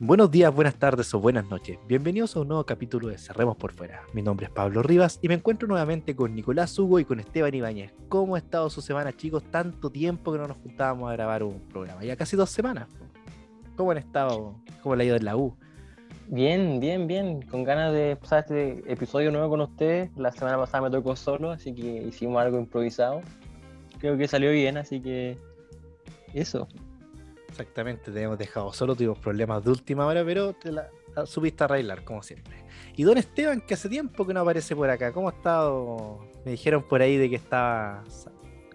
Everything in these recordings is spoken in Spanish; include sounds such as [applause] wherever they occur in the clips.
Buenos días, buenas tardes o buenas noches. Bienvenidos a un nuevo capítulo de Cerremos por Fuera. Mi nombre es Pablo Rivas y me encuentro nuevamente con Nicolás Hugo y con Esteban Ibáñez. ¿Cómo ha estado su semana, chicos? Tanto tiempo que no nos juntábamos a grabar un programa. Ya casi dos semanas. ¿Cómo han estado? ¿Cómo le ha ido en la U? Bien, bien, bien. Con ganas de pasar este episodio nuevo con ustedes. La semana pasada me tocó solo, así que hicimos algo improvisado. Creo que salió bien, así que eso. Exactamente, te hemos dejado solo, tuvimos problemas de última hora, pero te la, subiste a arreglar, como siempre. Y don Esteban, que hace tiempo que no aparece por acá, ¿cómo ha estado? Me dijeron por ahí de que estaba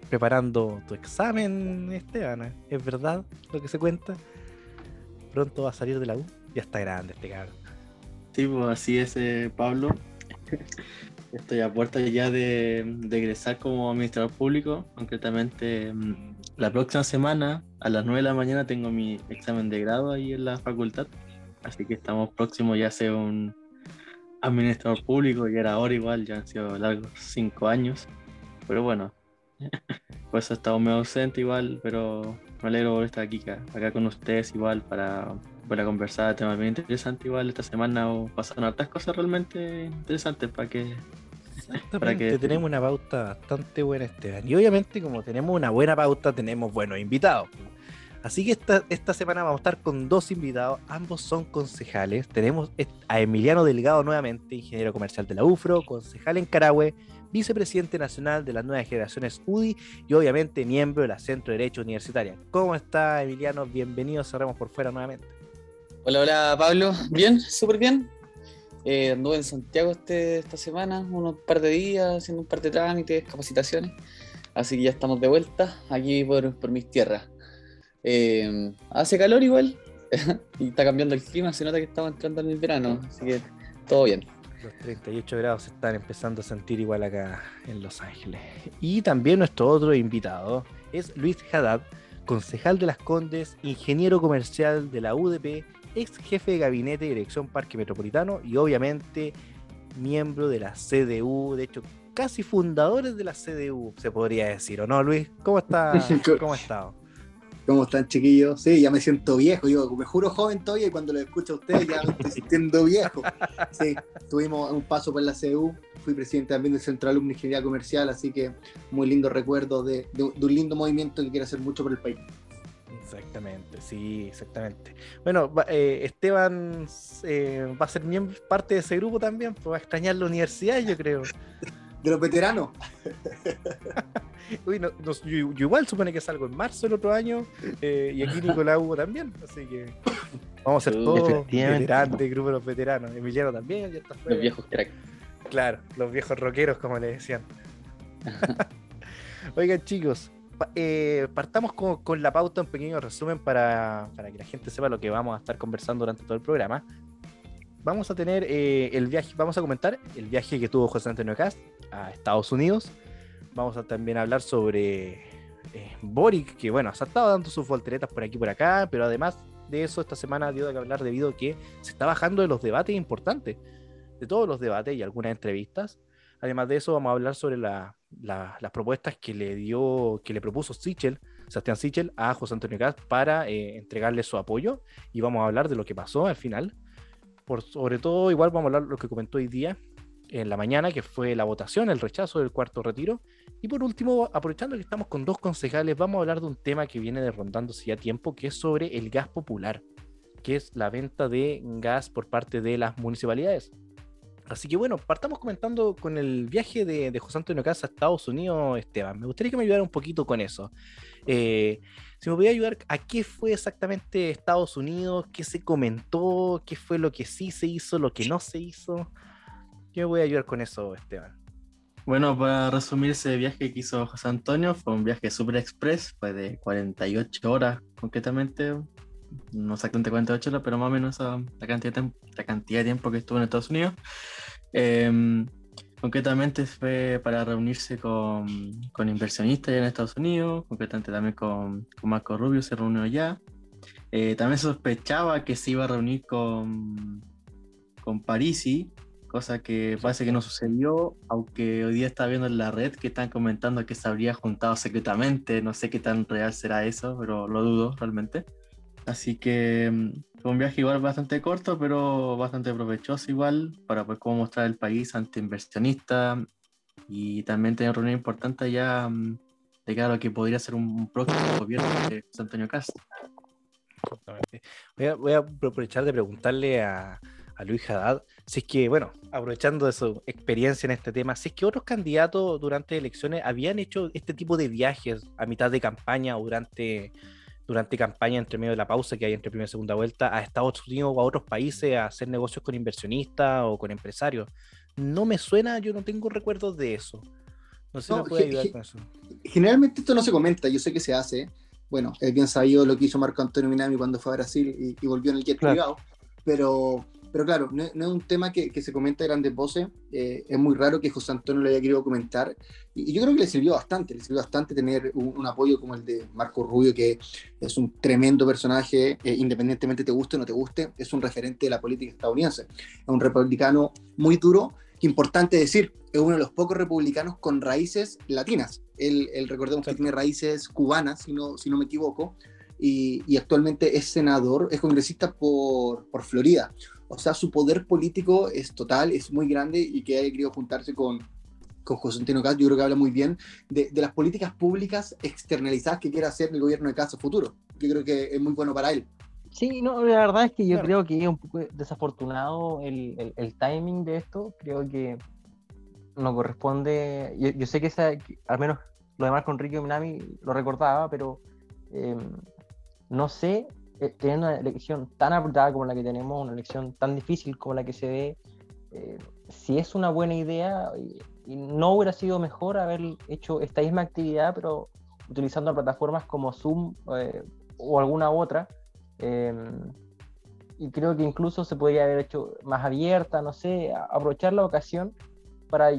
preparando tu examen, Esteban. ¿Es verdad lo que se cuenta? Pronto va a salir de la U. Ya está grande este cabrón. Sí, pues así es, eh, Pablo. [laughs] Estoy a puerta ya de, de, egresar como administrador público, concretamente mm, la próxima semana, a las 9 de la mañana, tengo mi examen de grado ahí en la facultad. Así que estamos próximos ya a ser un administrador público, y era ahora igual, ya han sido largos cinco años. Pero bueno, [laughs] por eso he estado medio ausente igual, pero me alegro por estar aquí acá con ustedes igual para, para conversar temas bien interesantes igual esta semana pasaron hartas cosas realmente interesantes para que para que tenemos una pauta bastante buena, Esteban. Y obviamente, como tenemos una buena pauta, tenemos buenos invitados. Así que esta, esta semana vamos a estar con dos invitados, ambos son concejales. Tenemos a Emiliano Delgado nuevamente, ingeniero comercial de la UFRO, concejal en Carahue, vicepresidente nacional de las nuevas generaciones UDI y obviamente miembro de la Centro de Derecho Universitaria. ¿Cómo está Emiliano? Bienvenido, cerramos por fuera nuevamente. Hola, hola Pablo. Bien, súper bien. Eh, anduve en Santiago este, esta semana, unos par de días, haciendo un par de trámites, capacitaciones. Así que ya estamos de vuelta aquí por, por mis tierras. Eh, hace calor igual [laughs] y está cambiando el clima, se nota que estamos entrando en el verano, así que todo bien. Los 38 grados se están empezando a sentir igual acá en Los Ángeles. Y también nuestro otro invitado es Luis Haddad, concejal de Las Condes, ingeniero comercial de la UDP ex jefe de gabinete de dirección Parque Metropolitano y obviamente miembro de la CDU, de hecho casi fundadores de la CDU, se podría decir, ¿o no, Luis? ¿Cómo está? [laughs] ¿Cómo ha estado? ¿Cómo están, chiquillos? Sí, ya me siento viejo. Yo me juro joven todavía y cuando lo escucho a ustedes ya me estoy sintiendo viejo. Sí, tuvimos un paso por la CDU. Fui presidente también del Centro de Alumni Ingeniería Comercial, así que muy lindo recuerdo de, de un lindo movimiento que quiere hacer mucho por el país. Exactamente, sí, exactamente. Bueno, eh, Esteban eh, va a ser miembro, parte de ese grupo también, pues va a extrañar la universidad, yo creo. [laughs] De los veteranos. [laughs] Uy, no, yo, igual supone que salgo en marzo el otro año eh, y aquí Nicolás Hugo también, así que vamos a ser todos veteranos, grupo de los veteranos. Emiliano también, ya está Los viejos crack. Claro, los viejos rockeros, como le decían. [laughs] Oigan, chicos, eh, partamos con, la pauta, un pequeño resumen para, que la gente sepa lo que vamos a estar conversando durante todo el programa. Vamos a tener eh, el viaje, vamos a comentar el viaje que tuvo José Antonio Cast a Estados Unidos. Vamos a también hablar sobre eh, Boric, que bueno, se ha estado dando sus volteretas por aquí y por acá, pero además de eso, esta semana dio que hablar debido a que se está bajando de los debates importantes, de todos los debates y algunas entrevistas. Además de eso, vamos a hablar sobre la, las propuestas que le dio, que le propuso Sichel, Sebastián Sichel, a José Antonio Cast para eh, entregarle su apoyo. Y vamos a hablar de lo que pasó al final. Por sobre todo, igual vamos a hablar de lo que comentó hoy día en la mañana, que fue la votación, el rechazo del cuarto retiro. Y por último, aprovechando que estamos con dos concejales, vamos a hablar de un tema que viene derrondándose ya tiempo, que es sobre el gas popular, que es la venta de gas por parte de las municipalidades. Así que bueno, partamos comentando con el viaje de, José Antonio Casa a Estados Unidos, Esteban. Me gustaría que me ayudara un poquito con eso. Eh, si me podía ayudar, ¿a qué fue exactamente Estados Unidos? ¿Qué se comentó? ¿Qué fue lo que sí se hizo, lo que no se hizo? ¿Qué me voy a ayudar con eso, Esteban? Bueno, para resumir ese viaje que hizo José Antonio, fue un viaje super express, fue de 48 horas concretamente, no exactamente 48 horas, pero más o menos la, cantidad de la cantidad de tiempo que estuvo en Estados Unidos. Em, concretamente fue para reunirse con, con, inversionistas ya en Estados Unidos, concretamente también con, con Marco Rubio se reunió ya. Eh, también sospechaba que se iba a reunir con, con Parisi, cosa que parece que no sucedió, aunque hoy día está viendo en la red que están comentando que se habría juntado secretamente, no sé qué tan real será eso, pero lo dudo realmente. Así que mm, Fue un viaje igual bastante corto, pero bastante provechoso igual, para pues cómo mostrar el país ante inversionistas y también tener reunión importante ya mm, de cara a lo que podría ser un, próximo gobierno de José Antonio. Exactamente. Voy a, voy a aprovechar de preguntarle a, a Luis Haddad si es que, bueno, aprovechando de su experiencia en este tema, si es que otros candidatos durante elecciones habían hecho este tipo de viajes a mitad de campaña o durante, durante campaña entre medio de la pausa que hay entre primera y segunda vuelta a Estados Unidos o a otros países a hacer negocios con inversionistas o con empresarios. No me suena, yo no tengo recuerdos de eso. No sé si No, me puede ayudar con eso. Generalmente esto no se comenta, yo sé que se hace. Bueno, es bien sabido lo que hizo Marco Antonio Minami cuando fue a Brasil y, y volvió en el jet Claro. privado, pero, pero claro, no, no es un tema que, que se comenta a grandes voces. eh, es muy raro que José Antonio lo haya querido comentar y, y yo creo que le sirvió bastante, le sirvió bastante tener un, un apoyo como el de Marco Rubio, que es un tremendo personaje, eh, independientemente te guste o no te guste, es un referente de la política estadounidense. Es un republicano muy duro, importante decir, es uno de los pocos republicanos con raíces latinas. Él, él recordemos que Exacto. tiene raíces cubanas, si no, si no me equivoco, y, y actualmente es senador, es congresista por, por Florida. O sea, su poder político es total, es muy grande y que haya querido juntarse con, con José Antonio Caz, yo creo que habla muy bien de, de las políticas públicas externalizadas que quiere hacer el gobierno de Casa futuro. Yo creo que es muy bueno para él. Sí, no, la verdad es que yo Claro. creo que es un poco desafortunado el, el- el timing de esto. Creo que no corresponde. Yo, yo sé que, esa, que al menos lo demás con Ricky Minami lo recordaba, pero eh, no sé, eh, teniendo una elección tan apretada como la que tenemos, una elección tan difícil como la que se ve, eh, si es una buena idea y, y no hubiera sido mejor haber hecho esta misma actividad, pero utilizando plataformas como Zoom eh, o alguna otra. Eh, y creo que incluso se podría haber hecho más abierta, no sé, aprovechar la ocasión para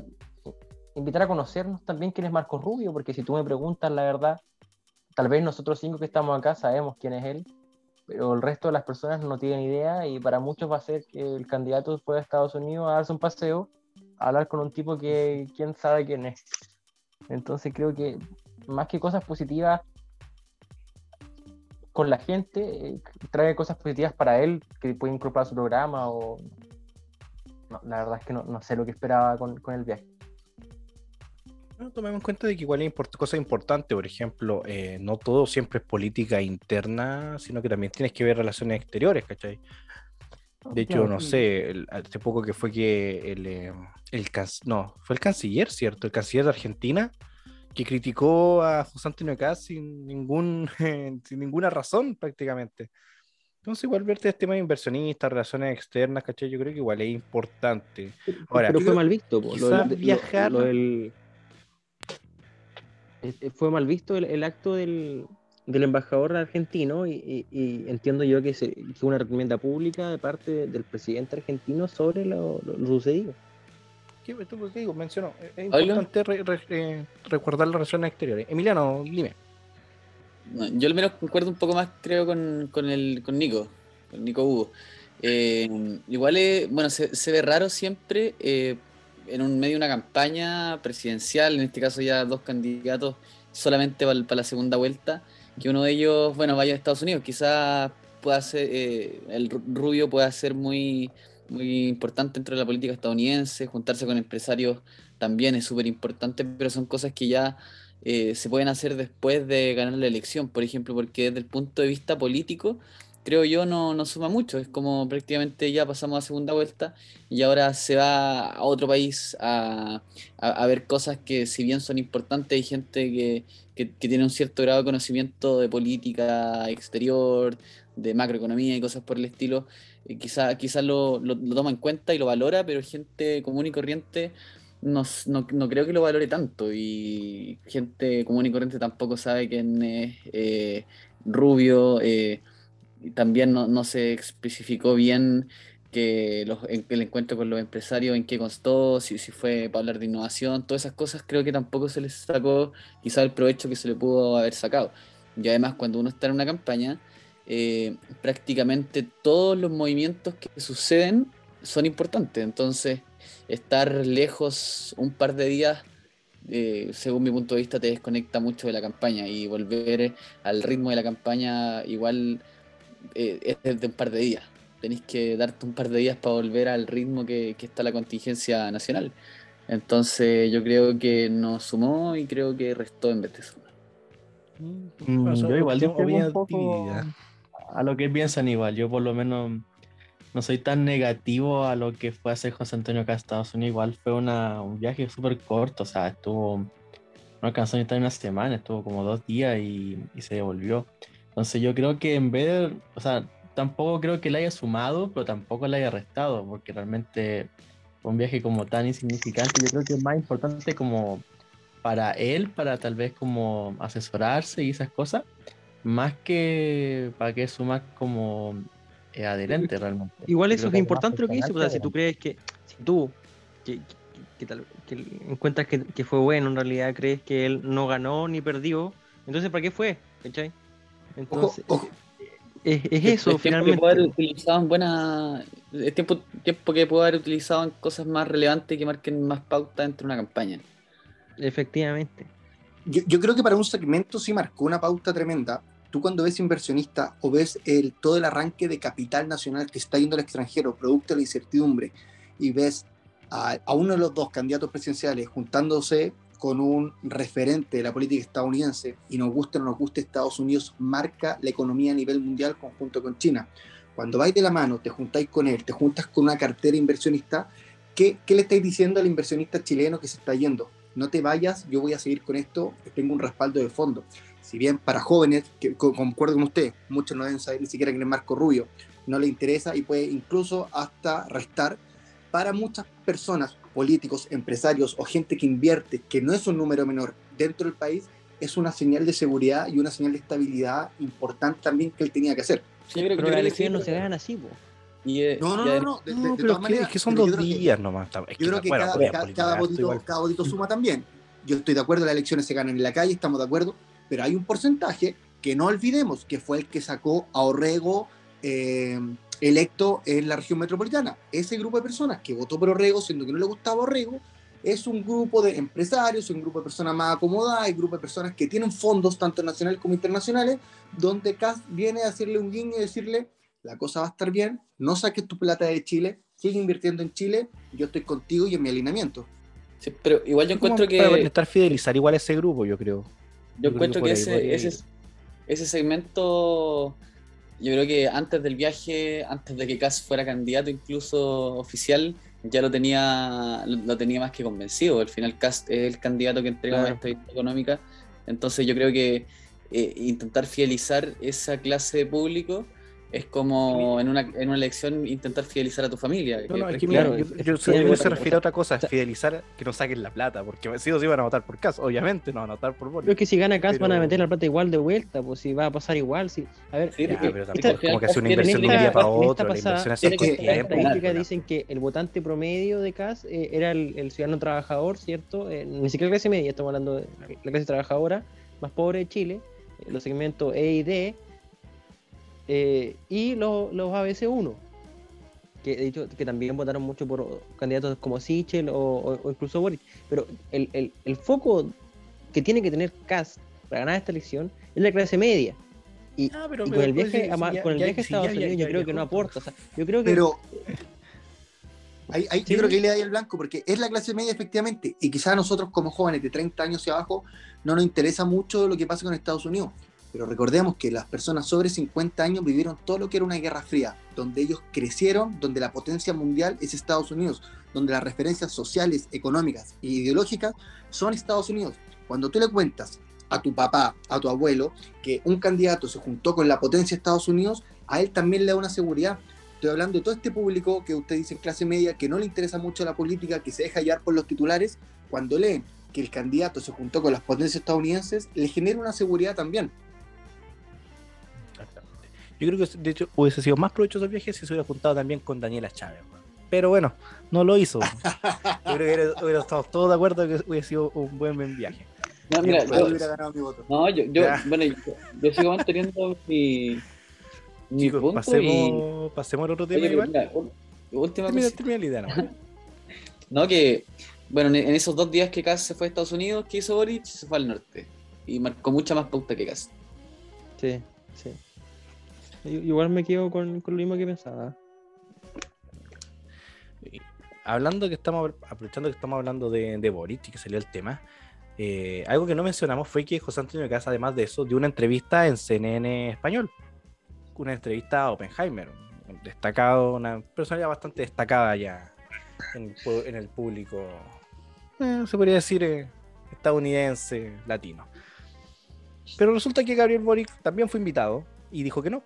invitar a conocernos también quién es Marco Rubio, porque si tú me preguntas la verdad, tal vez nosotros cinco que estamos acá sabemos quién es él, pero el resto de las personas no tienen idea y para muchos va a ser que el candidato fue a Estados Unidos a darse un paseo, a hablar con un tipo que quién sabe quién es. Entonces creo que más que cosas positivas con la gente, eh, trae cosas positivas para él que puede incorporar a su programa o... No, la verdad es que no, no sé lo que esperaba con, con el viaje. No, tomemos en cuenta de que igual hay import- cosas importantes, por ejemplo, eh, no todo siempre es política interna, sino que también tienes que ver relaciones exteriores, ¿cachai? De hecho, no sé, el- hace poco que fue que el, eh, el can- no, fue el canciller, ¿cierto? El canciller de Argentina, que criticó a José Antonio Caz sin ningún, [laughs] sin ninguna razón prácticamente. Entonces, igual verte este tema de inversionistas, relaciones externas, ¿cachai? Yo creo que igual es importante. Ahora, pero fue mal visto. quizás del- viajar- lo del- eh, fue mal visto el, el acto del, del embajador argentino y, y- y entiendo yo que, se, fue una recomienda pública de parte del presidente argentino sobre lo, lo- lo sucedido. ¿Qué, qué digo? Menciono, es- es importante re- re- eh, recordar las relaciones exteriores. Emiliano, dime. No, yo al menos concuerdo un poco más, creo, con, con el, con Nico, con Nico Hugo. Eh, igual, es- bueno, se, se ve raro siempre eh, en un medio de una campaña presidencial, en este caso ya dos candidatos solamente para la segunda vuelta, que uno de ellos, bueno, vaya a Estados Unidos. Quizás pueda ser, eh, el Ru- Rubio pueda ser muy, muy importante dentro de la política estadounidense, juntarse con empresarios también es súper importante, pero son cosas que ya eh, se pueden hacer después de ganar la elección, por ejemplo, porque desde el punto de vista político, creo yo, no, no suma mucho. Es como prácticamente ya pasamos a segunda vuelta y ahora se va a otro país a, a- ver cosas que si bien son importantes, hay gente que, que- tiene un cierto grado de conocimiento de política exterior, de macroeconomía y cosas por el estilo. eh, quizá, quizás lo, lo- lo toma en cuenta y lo valora, pero gente común y corriente no, no- no creo que lo valore tanto y gente común y corriente tampoco sabe quién es eh, Rubio. eh, también no, no se especificó bien que los, el encuentro con los empresarios, en qué constó, si, si fue para hablar de innovación, todas esas cosas creo que tampoco se les sacó quizá el provecho que se le pudo haber sacado. Y además cuando uno está en una campaña, eh, prácticamente todos los movimientos que suceden son importantes. Entonces, estar lejos un par de días, eh, según mi punto de vista, te desconecta mucho de la campaña y volver al ritmo de la campaña igual eh, es de un par de días. Tenéis que darte un par de días para volver al ritmo que, que está la contingencia nacional. Entonces yo creo que nos sumó y creo que restó en vez de sumar. Mm, Pasó yo igual opinión un poco a lo que piensan igual. Yo por lo menos no soy tan negativo a lo que fue hacer José Antonio acá a Estados Unidos. Igual fue una, un viaje súper corto, o sea, estuvo, no alcanzó ni estar una semana, estuvo como dos días y, y se devolvió. Entonces yo creo que en vez de, o sea, tampoco creo que le haya sumado, pero tampoco le haya restado, porque realmente fue un viaje como tan insignificante. Yo creo que es más importante como para él, para tal vez como asesorarse y esas cosas, más que para que suma como eh, adherente realmente. Igual eso es que importante lo que dice, o sea, si tú crees que, si tú, que, que- que tal- que encuentras que, que fue bueno, en realidad crees que él no ganó ni perdió, entonces ¿para qué fue? ¿Cachai? Entonces, ojo. es, es Es eso, tiempo que haber finalmente. utilizado en buena. Es tiempo, tiempo que puede haber utilizado en cosas más relevantes que marquen más pauta dentro de una campaña. Efectivamente. Yo, yo creo que para un segmento sí marcó una pauta tremenda. Tú cuando ves inversionista o ves el, todo el arranque de capital nacional que está yendo al extranjero, producto de la incertidumbre, y ves a, a uno de los dos candidatos presidenciales juntándose con un referente de la política estadounidense, y nos guste o no nos guste, Estados Unidos marca la economía a nivel mundial conjunto con China. Cuando vais de la mano, te juntáis con él, te juntas con una cartera inversionista, ¿qué, qué le estáis diciendo al inversionista chileno que se está yendo? no te vayas, yo voy a seguir con esto, tengo un respaldo de fondo. Si bien para jóvenes, que co- concuerdo con usted, muchos no deben saber ni siquiera quién es Marco Rubio, no le interesa y puede incluso hasta restar. Para muchas personas, políticos, empresarios o gente que invierte, que no es un número menor dentro del país, es una señal de seguridad y una señal de estabilidad importante también que él tenía que hacer. Sí, yo creo que- Pero yo las elecciones no se pero- ganan así, po. Y, eh, No, no, y no, no, de, de- No, de pero todas es que, maneras, es que son pero dos yo creo que- días nomás. Es Yo creo que bueno, cada, votito, votito suma también. Yo estoy de acuerdo, las elecciones se ganan en la calle, estamos de acuerdo, pero hay un porcentaje que no olvidemos que fue el que sacó a Orrego eh, electo en la región metropolitana. Ese grupo de personas que votó por Orrego, siendo que no le gustaba Orrego, es un grupo de empresarios, un grupo de personas más acomodadas, un grupo de personas que tienen fondos tanto nacionales como internacionales, donde CAS viene a hacerle un guiño y decirle, la cosa va a estar bien, no saques tu plata de Chile, sigue invirtiendo en Chile, yo estoy contigo y en mi alineamiento. sí, pero igual yo encuentro Para que. intentar fidelizar igual a ese grupo, yo creo. Yo Yo encuentro que ese, ese, ese segmento, yo creo que antes del viaje, antes de que Kass fuera candidato incluso oficial, ya lo tenía, lo, tenía más que convencido. Al final Kass es el candidato que entrega Claro. estabilidad económica. Entonces yo creo que eh, intentar fidelizar esa clase de público es como en una, en una elección intentar fidelizar a tu familia. No, no, es que mira, Claro, yo, yo, efectivamente. yo se refiere a otra cosa, sea- fidelizar que no saquen la plata, porque sí o sí van a votar por caso, obviamente no van a votar por Boric. Pero es que si gana Cas van a Pero- meter la plata igual de vuelta, pues si va a pasar igual. Si... A ver, Sí, Ya, pero tampoco al es como que hace una inversión de un esta- día para esta otro, la pasada- inversión tiene hace Las tiempo. estadísticas claro. dicen que el votante promedio de CAS eh, era el, el ciudadano trabajador, ¿cierto? Eh, ni siquiera clase media, estamos hablando de la clase trabajadora más pobre de Chile, eh, los segmentos E y D, eh, y los, los ABC1, que de hecho que también votaron mucho por candidatos como Sichel o, o- o incluso Boric. Pero el, el- el foco que tiene que tener CAS para ganar esta elección es la clase media. Y, Ah, pero- y pero con el viaje, sí, a, ya- con el ya- viaje a Estados ya- ya- Unidos ya yo creo que no aporta. O sea, yo creo que Pero [laughs] ahí, ahí- Sí. yo creo que ahí le da ahí el blanco, porque es la clase media efectivamente, y quizás a nosotros como jóvenes de 30 años hacia abajo no nos interesa mucho lo que pasa con Estados Unidos. Pero recordemos que las personas sobre 50 años vivieron todo lo que era una guerra fría, donde ellos crecieron, donde la potencia mundial es Estados Unidos, donde las referencias sociales, económicas e ideológicas son Estados Unidos. Cuando tú le cuentas a tu papá, a tu abuelo, que un candidato se juntó con la potencia de Estados Unidos, a él también le da una seguridad. Estoy hablando de todo este público que usted dice en clase media, que no le interesa mucho la política, que se deja hallar por los titulares, cuando leen que el candidato se juntó con las potencias estadounidenses, le genera una seguridad también. Yo creo que de hecho hubiese sido más provechoso el viaje si se hubiera juntado también con Daniela Chávez. Pero bueno, no lo hizo. [laughs] Yo creo que hubiera- hubiera estado todos de acuerdo que hubiera sido un buen, buen viaje. No, mira, Yo yo- hubiera ganado mi voto. no, yo, yo, Ya. bueno, yo, yo sigo manteniendo mi, mi Chicos, punto y... pasemos, pasemos al otro tema Oye, mira, última Termina, termina la idea, ¿no? [laughs] No, que, bueno, en, en esos dos días que Kass se fue a Estados Unidos, ¿qué hizo Boric? Se fue al norte. Y marcó mucha más pauta que Kass. Sí, sí. Igual me quedo con, lo mismo que pensaba. hablando que estamos, aprovechando que estamos hablando de, de Boric y que salió el tema, eh, algo que no mencionamos fue que José Antonio Casa, además de eso, dio una entrevista en CNN Español, una entrevista a Oppenheimer, destacado, una personalidad bastante destacada ya en, en el público, eh, se podría decir eh, estadounidense, latino. Pero resulta que Gabriel Boric también fue invitado y dijo que no.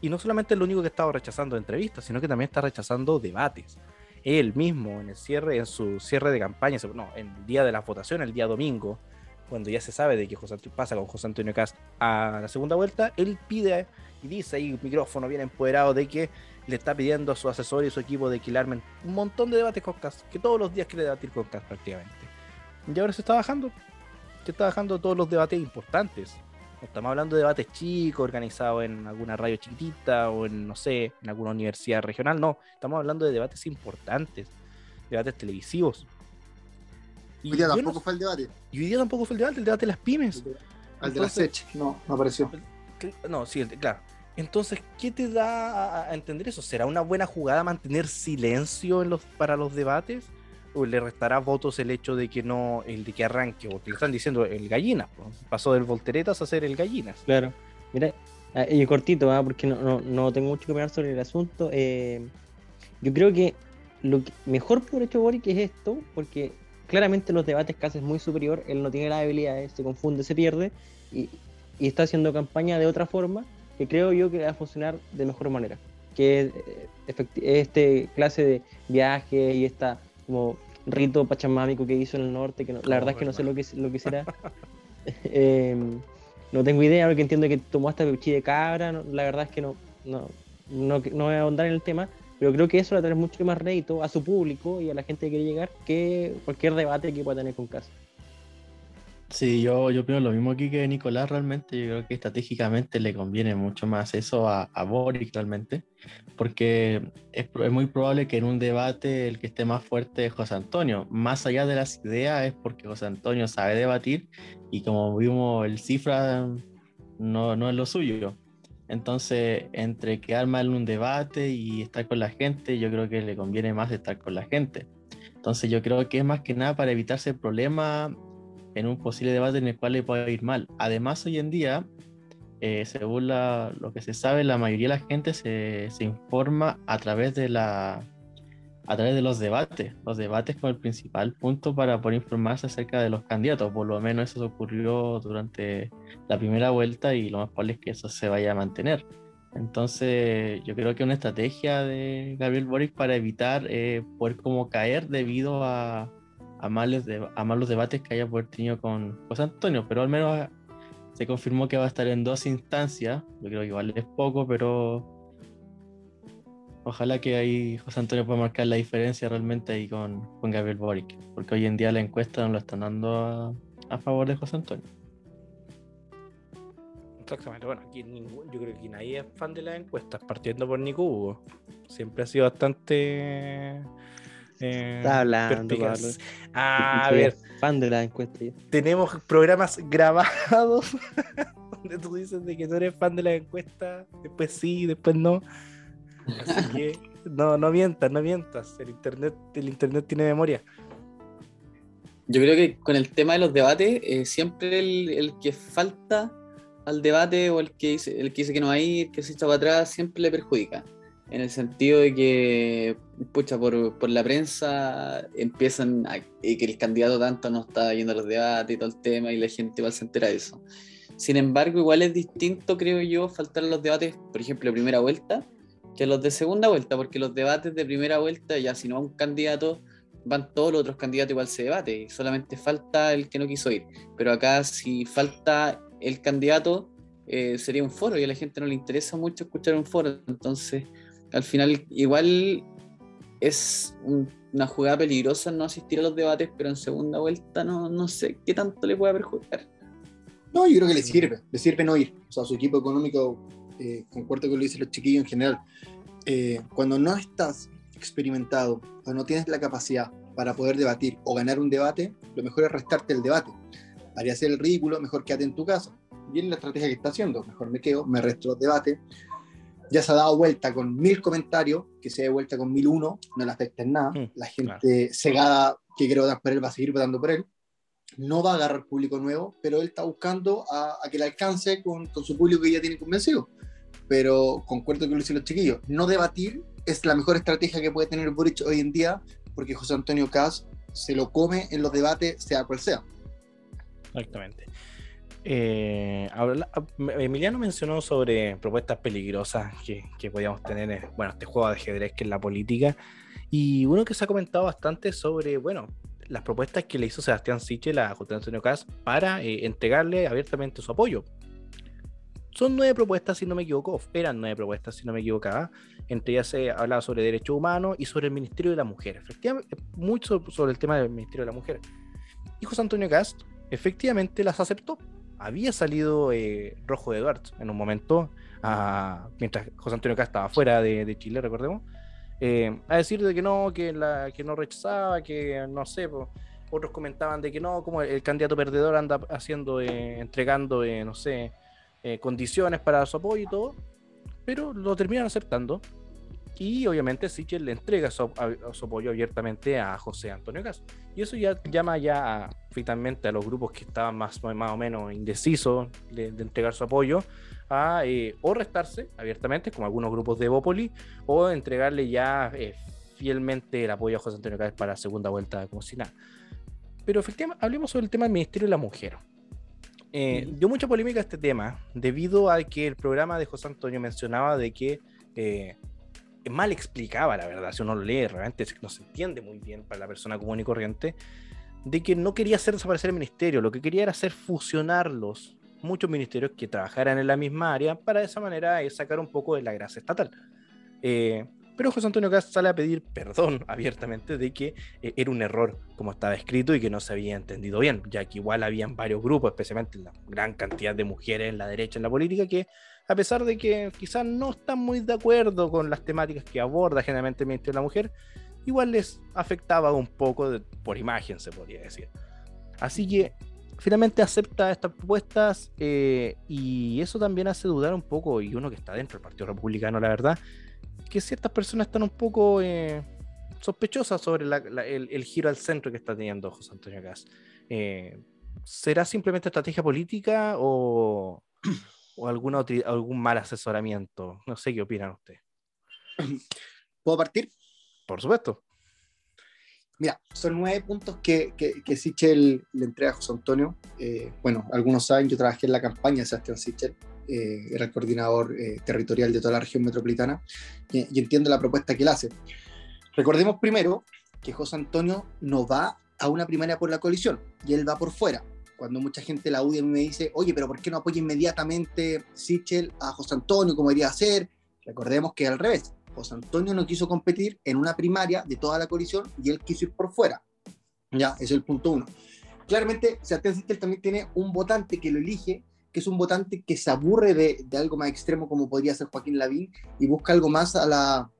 Y no solamente es lo único que estaba rechazando entrevistas, sino que también está rechazando debates. Él mismo en el cierre, en su cierre de campaña, no, en el día de las votaciones, el día domingo, cuando ya se sabe de que José Antonio, pasa con José Antonio Cast a la segunda vuelta, él pide y dice ahí, micrófono bien empoderado, de que le está pidiendo a su asesor y su equipo de que un montón de debates con Cast, que todos los días quiere debatir con Cast prácticamente. Y ahora se está bajando, se está bajando todos los debates importantes. No estamos hablando de debates chicos, organizados en alguna radio chiquitita o en, no sé, en alguna universidad regional. No, estamos hablando de debates importantes, debates televisivos. Y Hoy día no- tampoco fue el debate. y hoy día tampoco fue el debate, el debate de las pymes. Al de la SECH, no, no apareció. No, sí, el- claro. Entonces, ¿qué te da a- a entender eso? ¿Será una buena jugada mantener silencio en los, para los debates? ¿O le restará votos el hecho de que no, el de que arranque? Porque le están diciendo el gallina, po. pasó del volteretas a ser el gallinas. Claro. Mira, ah, y cortito, ah, porque no, no, no tengo mucho que opinar sobre el asunto. eh, yo creo que lo que mejor por hecho Boric es esto, porque claramente los debates casi es muy superior, él no tiene las habilidades, se confunde, se pierde, y, y está haciendo campaña de otra forma que creo yo que va a funcionar de mejor manera. Que es eh, este clase de viaje y esta como rito pachamámico que hizo en el norte, que no- la Oh, verdad es que no sé lo que, lo que será. [laughs] Em, no tengo idea, porque entiendo que tomó hasta pechuchi de cabra, no- la verdad es que no, no, no, no voy a ahondar en el tema, pero creo que eso le traer mucho más rédito a su público y a la gente que quiere llegar que cualquier debate que pueda tener con Casa. Sí, yo, yo opino lo mismo aquí que Nicolás realmente. Yo creo que estratégicamente le conviene mucho más eso a, a Boric realmente, porque es, es muy probable que en un debate el que esté más fuerte es José Antonio. Más allá de las ideas es porque José Antonio sabe debatir y como vimos el cifra no, no es lo suyo. Entonces, entre que arma en un debate y estar con la gente, yo creo que le conviene más estar con la gente. Entonces, yo creo que es más que nada para evitarse problemas en un posible debate en el cual le puede ir mal. Además, hoy en día, eh, según la- lo que se sabe, la mayoría de la gente se, se informa a través de la a través de los debates. Los debates como el principal punto para poder informarse acerca de los candidatos. Por lo menos eso ocurrió durante la primera vuelta y lo más probable es que eso se vaya a mantener. Entonces, yo creo que una estrategia de Gabriel Boric para evitar eh, poder como caer debido a, a malos, de- a malos debates que haya poder tenido con José Antonio, pero al menos eh, se confirmó que va a estar en dos instancias. Yo creo que igual es poco, pero ojalá que ahí José Antonio pueda marcar la diferencia realmente ahí con, con Gabriel Boric, porque hoy en día la encuesta no lo están dando a, a favor de José Antonio. Exactamente, bueno, aquí ningún- yo creo que nadie es fan de las encuestas, partiendo por Nico Hugo. Siempre ha sido bastante. Eh, Está hablando. Pablo. Ah, a ver, Fan de la encuesta. yo. tenemos programas grabados [laughs] donde tú dices de que no eres fan de las encuestas, después sí, después no. Así que no, no mientas, no mientas. El internet, el internet tiene memoria. Yo creo que con el tema de los debates, eh, siempre el, el que falta al debate o el que dice, el que dice que no va a ir, que se echa para atrás, siempre le perjudica. En el sentido de que, pucha, por, por la prensa empiezan a que el candidato tanto no está yendo a los debates y todo el tema y la gente igual se entera de eso. Sin embargo, igual es distinto, creo yo, faltar a los debates, por ejemplo, de primera vuelta, que los de segunda vuelta, porque los debates de primera vuelta, ya si no un candidato, van todos los otros candidatos igual se debate, y solamente falta el que no quiso ir. Pero acá si falta el candidato, eh, sería un foro y a la gente no le interesa mucho escuchar un foro. Entonces, al final igual es un- una jugada peligrosa no asistir a los debates, pero en segunda vuelta no, no sé qué tanto le puede perjudicar. No, yo creo que le sirve, le sirve no ir. O sea, su equipo económico, eh, concuerdo con lo que dicen los chiquillos en general, eh, cuando no estás experimentado o no tienes la capacidad para poder debatir o ganar un debate, lo mejor es restarte el debate. Para hacer el ridículo, mejor quédate en tu casa. y es la estrategia que está haciendo. Mejor me quedo, me resto los debates. Ya se ha dado vuelta con mil comentarios, que se dé vuelta con mil uno, no le afecta en nada. Mm, la gente cegada que quiere votar por él va a seguir votando por él. No va a agarrar público nuevo, pero él está buscando a, a que le alcance con, con su público que ya tiene convencido. Pero concuerdo con lo que dicen los chiquillos, no debatir es la mejor estrategia que puede tener Boric hoy en día, porque José Antonio Caz se lo come en los debates, sea cual sea. Exactamente. Eh, habla- Emiliano mencionó sobre propuestas peligrosas que, que podíamos tener en bueno, este juego de ajedrez que es la política. Y uno que se ha comentado bastante sobre, bueno, las propuestas que le hizo Sebastián Sichel a José Antonio Caz para eh, entregarle abiertamente su apoyo. Son nueve propuestas, si no me equivoco, eran nueve propuestas, si no me equivocaba. Entre ellas se hablaba sobre derechos humanos y sobre el Ministerio de la Mujer. Efectivamente, mucho sobre el tema del Ministerio de la Mujer. Y José Antonio Cast efectivamente las aceptó. Había salido eh, Rojo de en un momento, a- mientras José Antonio Cast estaba fuera de, de Chile, recordemos, eh, a decir de que no, que, la, que no rechazaba, que no sé, po, otros comentaban de que no, como el, candidato perdedor anda haciendo, eh, entregando, eh, no sé, eh, condiciones para su apoyo y todo, pero lo terminan aceptando. Y obviamente Sichel le entrega su, a- su apoyo abiertamente a José Antonio Cast. Y eso ya llama ya a, finalmente a los grupos que estaban más, más o menos indecisos de, de entregar su apoyo a eh, o restarse abiertamente, como algunos grupos de Bópoli, o entregarle ya eh, fielmente el apoyo a José Antonio Cast para la segunda vuelta como si nada. Pero efectivamente, hablemos sobre el tema del Ministerio de la Mujer. Eh, dio mucha polémica este tema debido a que el programa de José Antonio mencionaba de que eh, mal explicaba, la verdad, si uno lo lee, realmente no se entiende muy bien para la persona común y corriente, de que no quería hacer desaparecer el ministerio, lo que quería era hacer fusionarlos, muchos ministerios que trabajaran en la misma área, para de esa manera eh, sacar un poco de la grasa estatal. Eh, pero José Antonio Cast sale a pedir perdón [laughs] abiertamente de que eh, era un error como estaba escrito y que no se había entendido bien, ya que igual habían varios grupos, especialmente la gran cantidad de mujeres en la derecha en la política, que a pesar de que quizás no están muy de acuerdo con las temáticas que aborda generalmente el Ministerio de la Mujer, igual les afectaba un poco de- por imagen, se podría decir. Así que finalmente acepta estas propuestas eh, y eso también hace dudar un poco, y uno que está dentro del Partido Republicano, la verdad, que ciertas personas están un poco eh, sospechosas sobre la- la- el, el giro al centro que está teniendo José Antonio Gas. ¿Será simplemente estrategia política o, o alguna algún mal asesoramiento? No sé qué opinan ustedes. [clears throat] ¿Puedo partir? Por supuesto. Mira, son nueve puntos que, que, que Sichel le entrega a José Antonio. Eh, bueno, algunos saben, yo trabajé en la campaña de Sebastián Sichel, eh, era el coordinador eh, territorial de toda la región metropolitana, y, y entiendo la propuesta que él hace. Recordemos primero que José Antonio no va a una primaria por la coalición, y él va por fuera. Cuando mucha gente la UDI me dice, oye, pero ¿por qué no apoya inmediatamente Sichel a José Antonio como debería hacer? Recordemos que al revés, José Antonio no quiso competir en una primaria de toda la coalición y él quiso ir por fuera. Ya, ese es el punto uno. Claramente, Sebastián Sichel también tiene un votante que lo elige, que es un votante que se aburre de, de algo más extremo como podría ser Joaquín Lavín y busca algo más a la,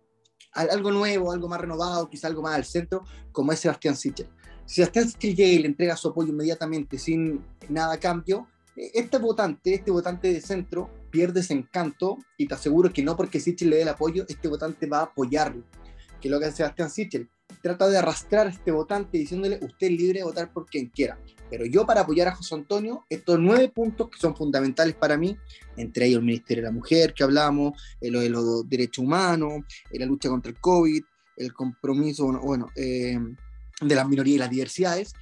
algo nuevo, algo más renovado, quizá algo más al centro, como es Sebastián Sichel. Si Sebastián Sichel llega y le entrega su apoyo inmediatamente sin nada a cambio, eh, este votante, este votante de centro, pierde ese encanto y te aseguro que no porque Sichel le dé el apoyo, este votante va a apoyarlo. Que lo que hace Sebastián Sichel. Trata de arrastrar a este votante diciéndole, usted es libre de votar por quien quiera. Pero yo para apoyar a José Antonio, estos nueve puntos que son fundamentales para mí, entre ellos el Ministerio de la Mujer que hablamos, eh, lo de los derechos humanos, eh, la lucha contra el COVID, el compromiso, bueno, eh, de las minorías y las diversidades,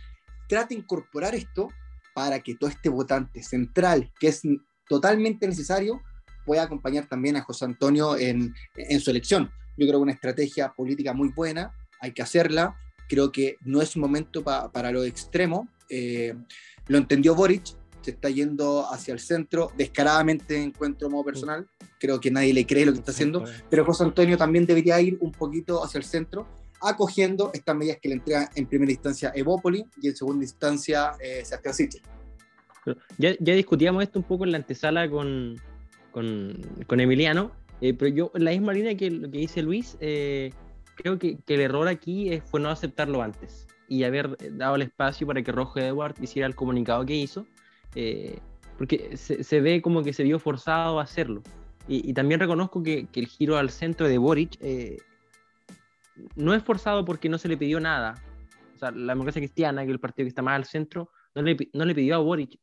trata de incorporar esto para que todo este votante central, que es totalmente necesario, pueda acompañar también a José Antonio en, en su elección. Yo creo que una estrategia política muy buena, hay que hacerla, creo que no es un momento pa- para lo extremo, eh, lo entendió Boric, se está yendo hacia el centro, descaradamente encuentro modo personal, creo que nadie le cree lo que está haciendo, pero José Antonio también debería ir un poquito hacia el centro, acogiendo estas medidas que le entrega en primera instancia Evópoli y en segunda instancia eh. Pero Ya, ya discutíamos esto un poco en la antesala con, con, con Emiliano, eh, pero yo, en la misma línea que lo que dice Luis, eh, creo que, que el error aquí eh, fue no aceptarlo antes y haber dado el espacio para que Rojo Edward hiciera el comunicado que hizo. eh, porque se, se ve como que se vio forzado a hacerlo. Y, y también reconozco que, que el giro al centro de Boric eh, no es forzado porque no se le pidió nada. O sea, la democracia cristiana, que es el partido que está más al centro, no le, no le pidió a Boric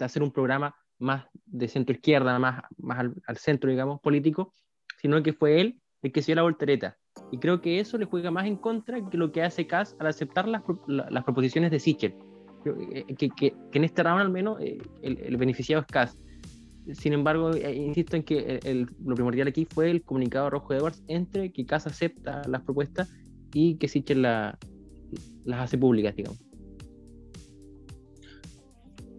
hacer un programa más de centro izquierda, más, más al, al centro, digamos, político, sino que fue él el que se dio la voltereta. Y creo que eso le juega más en contra que lo que hace Kass al aceptar las, las proposiciones de Sichel. Creo que, que- que- que en este round al menos eh, el, el beneficiado es Kass. Sin embargo, eh, insisto en que el- el- lo primordial aquí fue el comunicado rojo de Edwards entre que Kass acepta las propuestas y que Sichel la- las hace públicas, digamos.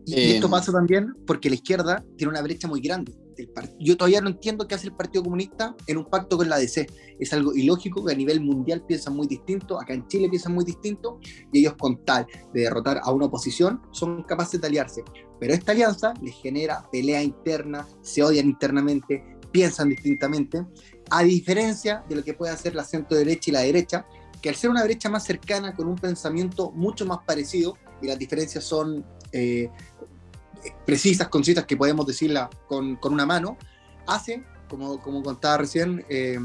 Y, y esto pasa también porque la izquierda tiene una brecha muy grande. Yo todavía no entiendo qué hace el Partido Comunista en un pacto con la DC. Es algo ilógico que a nivel mundial piensan muy distinto, acá en Chile piensan muy distinto, y ellos con tal de derrotar a una oposición son capaces de aliarse. Pero esta alianza les genera pelea interna, se odian internamente, piensan distintamente, a diferencia de lo que puede hacer la centro derecha y la derecha, que al ser una brecha más cercana, con un pensamiento mucho más parecido, y las diferencias son eh, precisas, concisas, que podemos decirla con, con una mano, hace, como, como contaba recién, eh,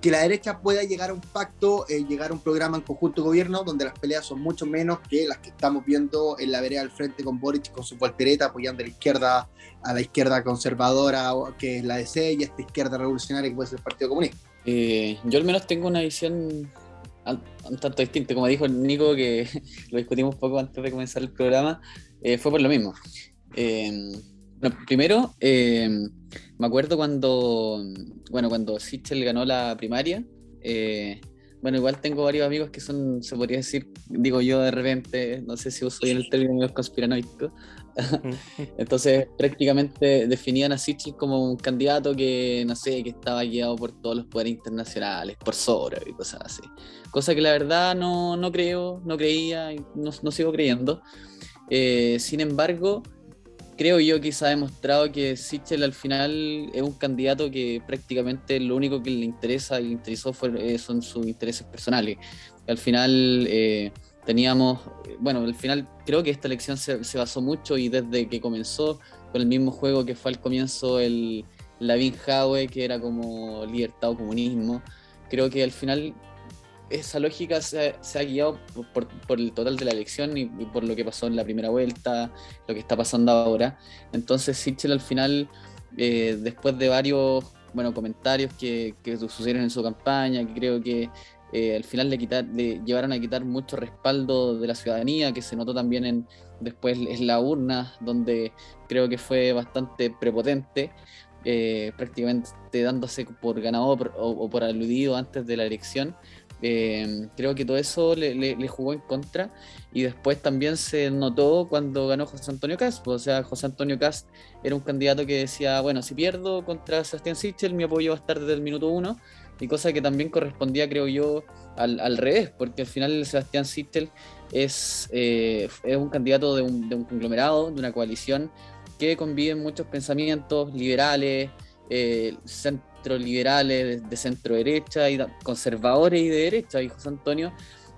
que la derecha pueda llegar a un pacto, eh, llegar a un programa en conjunto gobierno donde las peleas son mucho menos que las que estamos viendo en la vereda al frente con Boric con su voltereta apoyando a la izquierda, a la izquierda conservadora que es la DC y a esta izquierda revolucionaria que puede ser el Partido Comunista. Eh, yo al menos tengo una visión un tanto distinta. Como dijo Nico, que [laughs] lo discutimos un poco antes de comenzar el programa, eh, fue por lo mismo. Eh, bueno, primero, eh, me acuerdo cuando, bueno, cuando Sichel ganó la primaria. eh, bueno, igual tengo varios amigos que son, se podría decir, digo yo de repente, no sé si uso bien el término conspiranoico, [laughs] entonces prácticamente definían a Sichel como un candidato que, no sé, que estaba guiado por todos los poderes internacionales, por Soros y cosas así. Cosa que la verdad no, no creo, no creía y no, no sigo creyendo. Eh, sin embargo, creo yo que se ha demostrado que Sichel al final es un candidato que prácticamente lo único que le interesa y le interesó fue, eh, son sus intereses personales. Al final eh, teníamos, bueno, al final creo que esta elección se, se basó mucho y desde que comenzó con el mismo juego que fue al comienzo el Lavín Howe, que era como libertad o comunismo, creo que al final esa lógica se, ha guiado por, el total de la elección y, por lo que pasó en la primera vuelta, lo que está pasando ahora. Entonces Sichel al final, eh, después de varios bueno, comentarios que, que sucedieron en su campaña, que creo que eh, al final le, quitar, le llevaron a quitar mucho respaldo de la ciudadanía, que se notó también en, después en la urna, donde creo que fue bastante prepotente, eh, prácticamente dándose por ganador o por aludido antes de la elección. Eh, creo que todo eso le, le- le jugó en contra y después también se notó cuando ganó José Antonio Cast. O sea, José Antonio Cast era un candidato que decía, bueno, si pierdo contra Sebastián Sichel, mi apoyo va a estar desde el minuto uno. Y cosa que también correspondía, creo yo, al, al revés, porque al final Sebastián Sichel es, eh, es un candidato de un, de un conglomerado, de una coalición que conviven muchos pensamientos liberales, eh, liberales, de, centro derecha, y conservadores y de derecha. Y José Antonio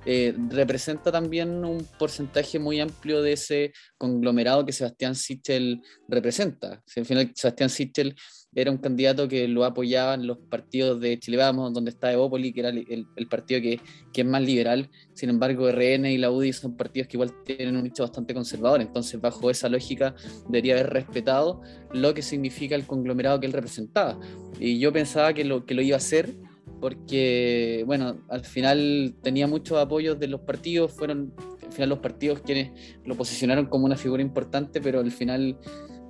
eh, representa también un porcentaje muy amplio de ese conglomerado que Sebastián Sichel representa. Al final Sebastián Sichel era un candidato que lo apoyaban los partidos de Chile Vamos, donde está Evópoli, que era el, partido que, que es más liberal. Sin embargo, RN y la UDI son partidos que igual tienen un nicho bastante conservador. Entonces, bajo esa lógica, debería haber respetado lo que significa el conglomerado que él representaba. Y yo pensaba que lo, que lo iba a hacer porque, bueno, al final tenía muchos apoyos de los partidos, fueron al final los partidos quienes lo posicionaron como una figura importante, pero al final,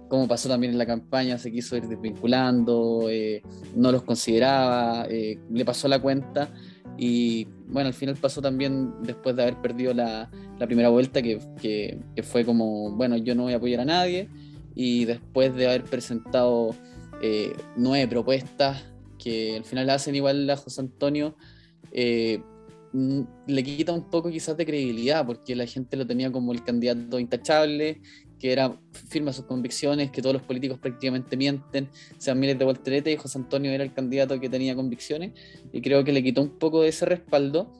como pasó también en la campaña, se quiso ir desvinculando, eh, no los consideraba, eh, le pasó la cuenta y bueno, al final pasó también después de haber perdido la, primera vuelta, que, fue como, bueno, yo no voy a apoyar a nadie y después de haber presentado eh, nueve propuestas que al final hacen igual a José Antonio, mm, le quita un poco quizás de credibilidad, porque la gente lo tenía como el candidato intachable, que era firme a sus convicciones, que todos los políticos prácticamente mienten, sean miles de volteretas, y José Antonio era el candidato que tenía convicciones, y creo que le quitó un poco de ese respaldo.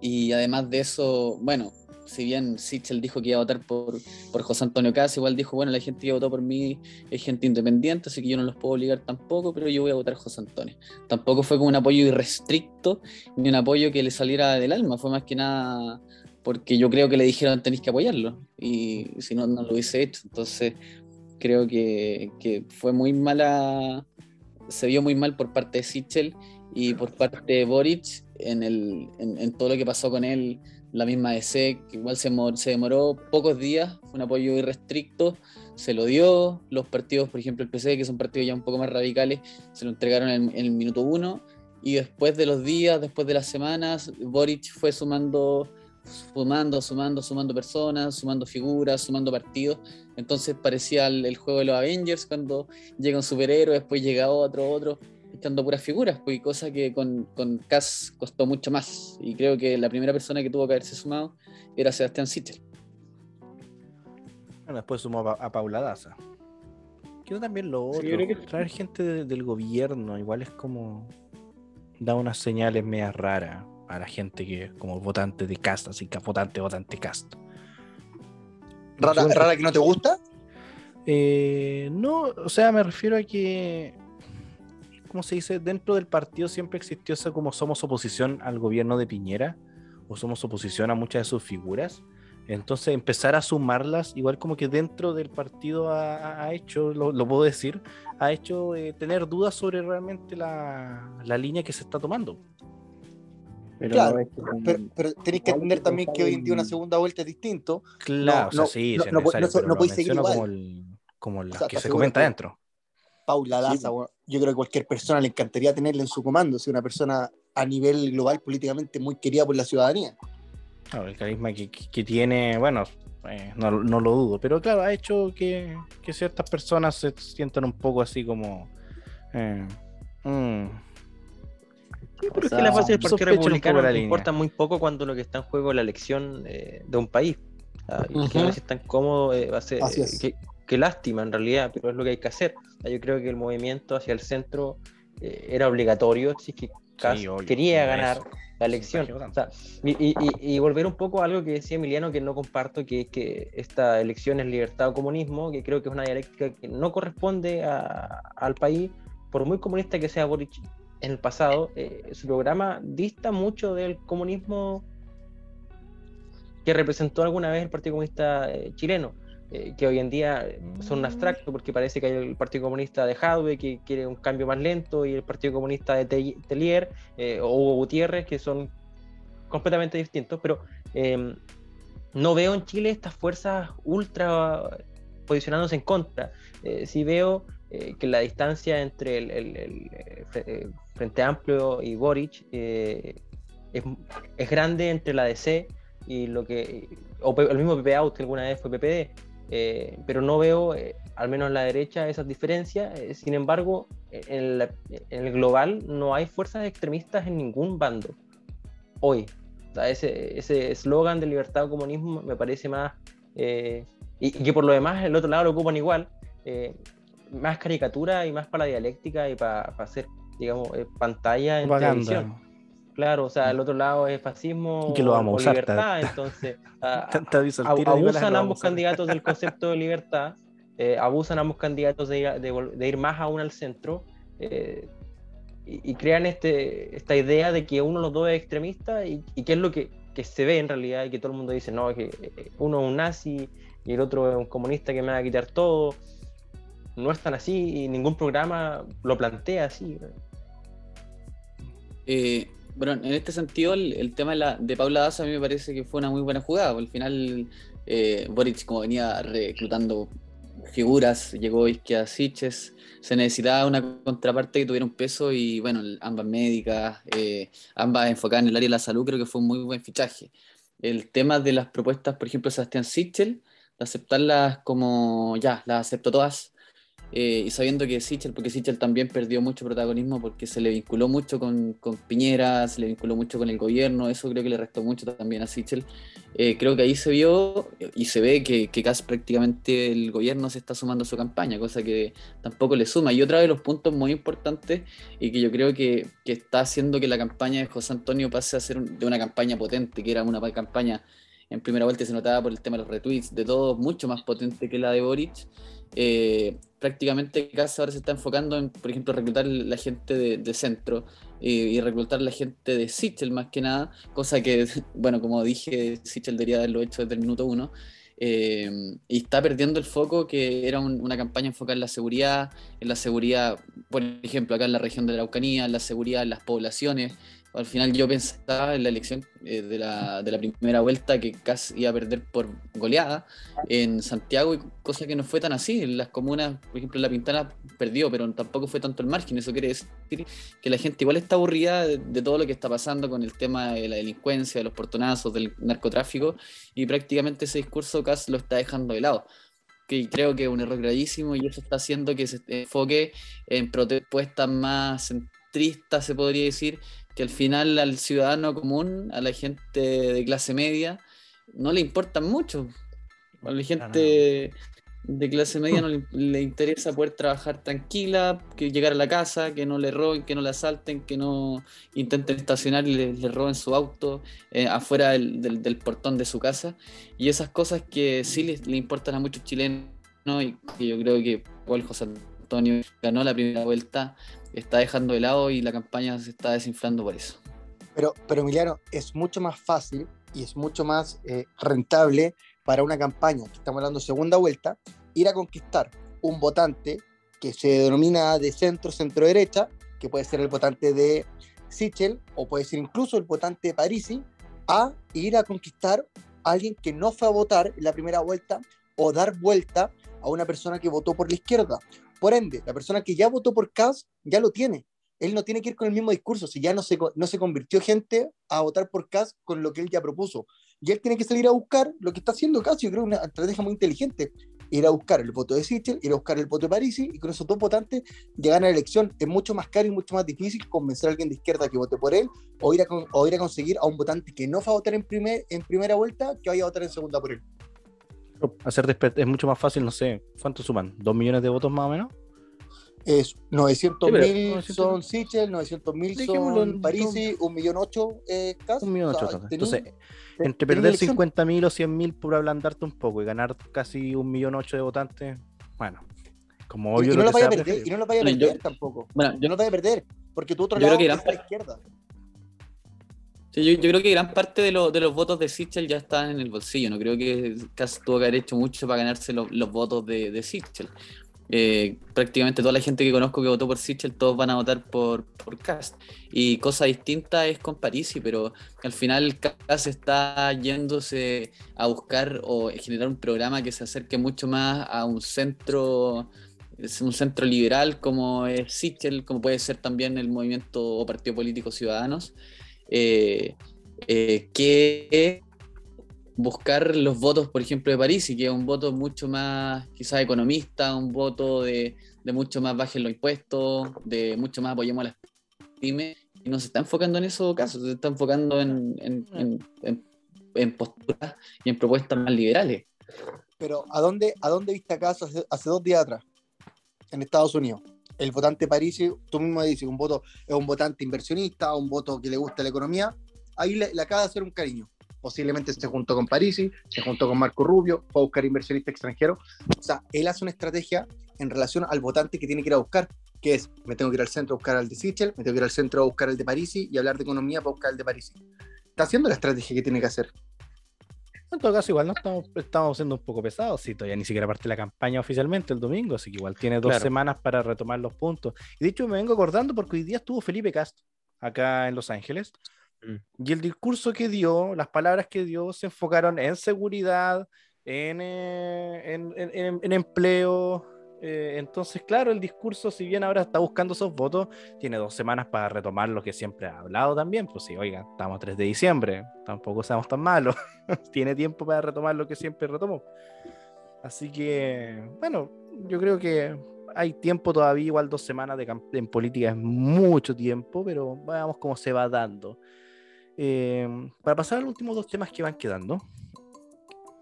Y además de eso, bueno, si bien Sichel dijo que iba a votar por, por José Antonio Cas, igual dijo, bueno, la gente que votó por mí es gente independiente, así que yo no los puedo obligar tampoco, pero yo voy a votar José Antonio. Tampoco fue como un apoyo irrestricto, ni un apoyo que le saliera del alma, fue más que nada porque yo creo que le dijeron tenéis que apoyarlo, y si no, no lo hubiese hecho. Entonces, creo que, que fue muy mala, se vio muy mal por parte de Sichel y por parte de Boric en, el, en, en todo lo que pasó con él la misma DC, que igual se, se demoró pocos días, fue un apoyo irrestricto, se lo dio, los partidos, por ejemplo el PC, que son partidos ya un poco más radicales, se lo entregaron en, en el minuto uno, y después de los días, después de las semanas, Boric fue sumando, sumando, sumando, sumando personas, sumando figuras, sumando partidos, entonces parecía el, el juego de los Avengers, cuando llega un superhéroe, después llega otro, otro, echando puras figuras, pues, cosa que con, con Cass costó mucho más. Y creo que la primera persona que tuvo que haberse sumado era Sebastián Sichel. Bueno, después sumó a, a Paula Daza. Quiero también lo Sí, otro. yo creo que- Traer gente de- del gobierno, igual es como. Da unas señales medias raras a la gente que como votante de cast, así que votante, votante cast. ¿Rara, Yo- rara que no te gusta? Eh, no, o sea, me refiero a que, ¿cómo se dice? Dentro del partido siempre existió eso como somos oposición al gobierno de Piñera o somos oposición a muchas de sus figuras. Entonces empezar a sumarlas, igual como que dentro del partido ha, ha- ha hecho, lo, lo puedo decir, ha hecho eh, tener dudas sobre realmente la, la línea que se está tomando. Pero Claro, no es que- Pero, pero tenéis que entender también que hoy en día una segunda vuelta es distinto. Claro, o sea, no, sí, no, sí es no, necesario, no, no podéis seguir igual. como, el, como las sea, que ¿estás se comenta que- dentro. Paula Sí, Daza, bueno, yo creo que cualquier persona le encantaría tenerla en su comando, si una persona a nivel global políticamente muy querida por la ciudadanía. Claro, el carisma que, que- que tiene, bueno, eh, no, no lo dudo, pero claro, ha hecho que, que ciertas personas se sientan un poco así como... eh, mm, Sí, pero es sea, que la base del Partido Republicano le importa muy poco cuando lo que está en juego es la elección eh, de un país. Ah, y que no se tan cómodo eh, va a ser. Eh, es. qué, qué lástima en realidad, pero es lo que hay que hacer. Ah, yo creo que el movimiento hacia el centro eh, era obligatorio si es que Kast obvio, quería ganar eso. la elección. O sea, y, y- y- y volver un poco a algo que decía Emiliano que no comparto, que es que esta elección es libertad o comunismo, que creo que es una dialéctica que no corresponde a- al país, por muy comunista que sea Boric en el pasado, eh, su programa dista mucho del comunismo que representó alguna vez el Partido Comunista eh, chileno, eh, que hoy en día son un abstracto porque parece que hay el Partido Comunista de Jadwe que quiere un cambio más lento y el Partido Comunista de Te- Tellier eh, o Hugo Gutiérrez que son completamente distintos, pero eh, no veo en Chile estas fuerzas ultra posicionándose en contra. Sí veo eh, que la distancia entre el, el- el, eh, Fre- eh, Frente Amplio y Boric eh, es, es grande entre la DC y lo que o el mismo PP Out que alguna vez fue PPD eh, pero no veo eh, al menos en la derecha esas diferencias. Eh, sin embargo en, la- en el global no hay fuerzas extremistas en ningún bando. Hoy. O sea, ese eslogan de libertad o comunismo me parece más eh, y, y que por lo demás el otro lado lo ocupan igual eh, más caricatura y más para la dialéctica y para hacer digamos eh, pantalla en televisión Propaganda. Claro, o sea, el otro lado es fascismo Y que lo vamos a o usar, libertad, ta- entonces [laughs] a- Tanta aviso al a- tiro, Nicolás, abusan ambos candidatos del [laughs] concepto de libertad, eh, abusan ambos candidatos de ir, de ir más aún al centro eh, y, y crean este, esta idea de que uno de los dos es extremista y, y que es lo que, que se ve en realidad y que todo el mundo dice, no, que eh, uno es un nazi y el otro es un comunista que me va a quitar todo. No es tan así y ningún programa lo plantea así. Eh, bueno, en este sentido, el, tema de, la, de Paula Daza a mí me parece que fue una muy buena jugada. Al final, eh, Boric, como venía reclutando figuras, llegó Isquia Siches, se necesitaba una contraparte que tuviera un peso y, bueno, ambas médicas, eh, ambas enfocadas en el área de la salud, creo que fue un muy buen fichaje. El tema de las propuestas, por ejemplo, de Sebastián Sichel, de aceptarlas como ya, las acepto todas, eh, y sabiendo que Sichel, porque Sichel también perdió mucho protagonismo porque se le vinculó mucho con, con Piñera, se le vinculó mucho con el gobierno, eso creo que le restó mucho también a Sichel. Eh, creo que ahí se vio y se ve que, que casi prácticamente el gobierno se está sumando a su campaña, cosa que tampoco le suma. Y otra de los puntos muy importantes y que yo creo que, que está haciendo que la campaña de José Antonio pase a ser un- de una campaña potente, que era una pa- campaña en primera vuelta se notaba por el tema de los retweets, de todo, mucho más potente que la de Boric. Eh, prácticamente Kass ahora se está enfocando en, por ejemplo, reclutar la gente de, de centro eh, y reclutar la gente de Sichel más que nada, cosa que, [laughs] bueno, como dije, Sichel debería haberlo hecho desde el minuto uno. Eh, y está perdiendo el foco que era un- una campaña enfocada en la seguridad, en la seguridad, por ejemplo, acá en la región de la Araucanía, en la seguridad en las poblaciones. Al final yo pensaba en la elección eh, de, la, de la primera vuelta que casi iba a perder por goleada en Santiago, y cosa que no fue tan así. En las comunas, por ejemplo, La Pintana perdió, pero tampoco fue tanto el margen. Eso quiere decir que la gente igual está aburrida de, de todo lo que está pasando con el tema de la delincuencia, de los portonazos, del narcotráfico, y prácticamente ese discurso Kass lo está dejando de lado. Que creo que es un error gravísimo y eso está haciendo que se enfoque en propuestas más centristas, se podría decir, que al final al ciudadano común, a la gente de clase media, no le importan mucho. A la gente de clase media no le, [laughs] le interesa poder trabajar tranquila, que llegar a la casa, que no le roben, que no le asalten, que no intenten estacionar y le, le roben su auto eh, afuera del, del- del portón de su casa. Y esas cosas que sí le, le importan a muchos chilenos y que yo creo que igual José Antonio ganó la primera vuelta, está dejando de lado y la campaña se está desinflando por eso. Pero, pero Emiliano, es mucho más fácil y es mucho más eh, rentable para una campaña, que estamos hablando segunda vuelta, ir a conquistar un votante que se denomina de centro, centro derecha, que puede ser el votante de Sichel o puede ser incluso el votante de Parisi, a ir a conquistar a alguien que no fue a votar en la primera vuelta o dar vuelta a una persona que votó por la izquierda. Por ende, la persona que ya votó por Kass ya lo tiene. Él no tiene que ir con el mismo discurso, si ya no se, no se convirtió gente a votar por Kass con lo que él ya propuso. Y él tiene que salir a buscar lo que está haciendo Kass, yo creo que es una estrategia muy inteligente. Ir a buscar el voto de Sichel, ir a buscar el voto de Parisi, y con esos dos votantes llegar a la elección. Es mucho más caro y mucho más difícil convencer a alguien de izquierda que vote por él, o ir a, o ir a conseguir a un votante que no fue a votar en, primer, en primera vuelta, que vaya a votar en segunda por él. Hacer desper- es mucho más fácil, no sé, ¿cuánto suman? ¿Dos millones de votos más o menos? Es 900 pero- mil 900.000. son Sichel, 900 mil son Parisi, un millón ocho eh, Kass. Un millón O sea, ochocientos. tení- Entonces, entre perder elección. 50 mil o 100 mil por ablandarte un poco y ganar casi un millón ocho de votantes, bueno, como Y, obvio y lo no lo que vaya a perder, y no lo vaya a Bueno, yo- perder tampoco. Bueno, Yo no lo vaya a perder, porque tu otro Yo creo lado que es la izquierda. Yo, creo que gran parte de, lo- de los votos de Sichel ya están en el bolsillo. No creo que Kass tuvo que haber hecho mucho para ganarse lo- los votos de, de Sichel. Eh, prácticamente toda la gente que conozco que votó por Sichel, todos van a votar por, por Cast. Y cosa distinta es con Parisi, pero al final Cast está yéndose a buscar o generar un programa que se acerque mucho más a un centro, un centro liberal como es Sichel, como puede ser también el movimiento o partido político Ciudadanos, eh, eh, que buscar los votos, por ejemplo, de París, y que es un voto mucho más, quizás economista, un voto de, de mucho más bajen los impuestos, de mucho más apoyemos a las pymes, y no se está enfocando en esos casos, se está enfocando en, en, en- en- en posturas y en propuestas más liberales. Pero ¿a dónde, a dónde viste acaso hace, hace dos días atrás? En Estados Unidos. El votante Parisi, tú mismo dices, un voto es un votante inversionista, un voto que le gusta la economía. Ahí le, le acaba de hacer un cariño. Posiblemente se juntó con Parisi, se juntó con Marco Rubio, fue a buscar inversionista extranjero. O sea, él hace una estrategia en relación al votante que tiene que ir a buscar, que es, me tengo que ir al centro a buscar al de Sichel, me tengo que ir al centro a buscar al de Parisi y hablar de economía para buscar al de Parisi. Está haciendo la estrategia que tiene que hacer. En todo caso, igual no estamos, estamos siendo un poco pesados, si todavía ni siquiera parte la campaña oficialmente el domingo, así que igual tiene dos Claro. semanas para retomar los puntos. Y de hecho me vengo acordando porque hoy día estuvo Felipe Cast acá en Los Ángeles. Mm. Y el discurso que dio, las palabras que dio, se enfocaron en seguridad, en, eh, en, en- en- en empleo. Eh, entonces, claro, el discurso, si bien ahora está buscando esos votos, tiene dos semanas para retomar lo que siempre ha hablado también. Pues sí, oigan, estamos a 3 de diciembre, tampoco seamos tan malos. [laughs] tiene tiempo para retomar lo que siempre retomó. Así que, bueno, yo creo que hay tiempo todavía, igual dos semanas de en política es mucho tiempo, pero veamos cómo se va dando. Eh, para pasar a los últimos dos temas que van quedando.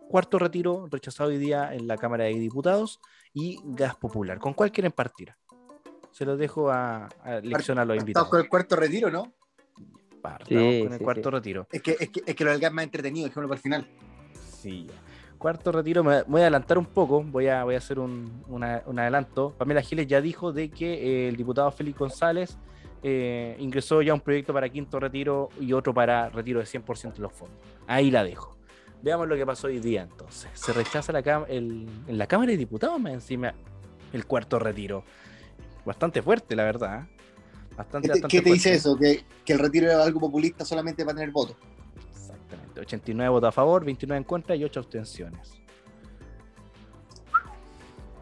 Cuarto retiro rechazado hoy día en la Cámara de Diputados y gas popular. ¿Con cuál quieren partir? Se los dejo a, a elección a los Estamos invitados. con el cuarto retiro, ¿no? Partamos Sí, con el sí, cuarto sí. retiro. Es que, es que, es que lo del gas más entretenido, dejémoslo para el final. Sí. Cuarto retiro, me voy a adelantar un poco, voy a, voy a hacer un, una- un adelanto. Pamela Giles ya dijo de que eh, el diputado Félix González eh, ingresó ya un proyecto para quinto retiro y otro para retiro de 100% de los fondos. Ahí la dejo. Veamos lo que pasó hoy día entonces. Se rechaza la el- en la Cámara de Diputados más encima el cuarto retiro. Bastante fuerte, la verdad. ¿eh? Bastante, ¿Qué te, bastante qué te dice eso? ¿Que, que el retiro era algo populista solamente para tener votos. Exactamente. 89 votos a favor, 29 en contra y 8 abstenciones.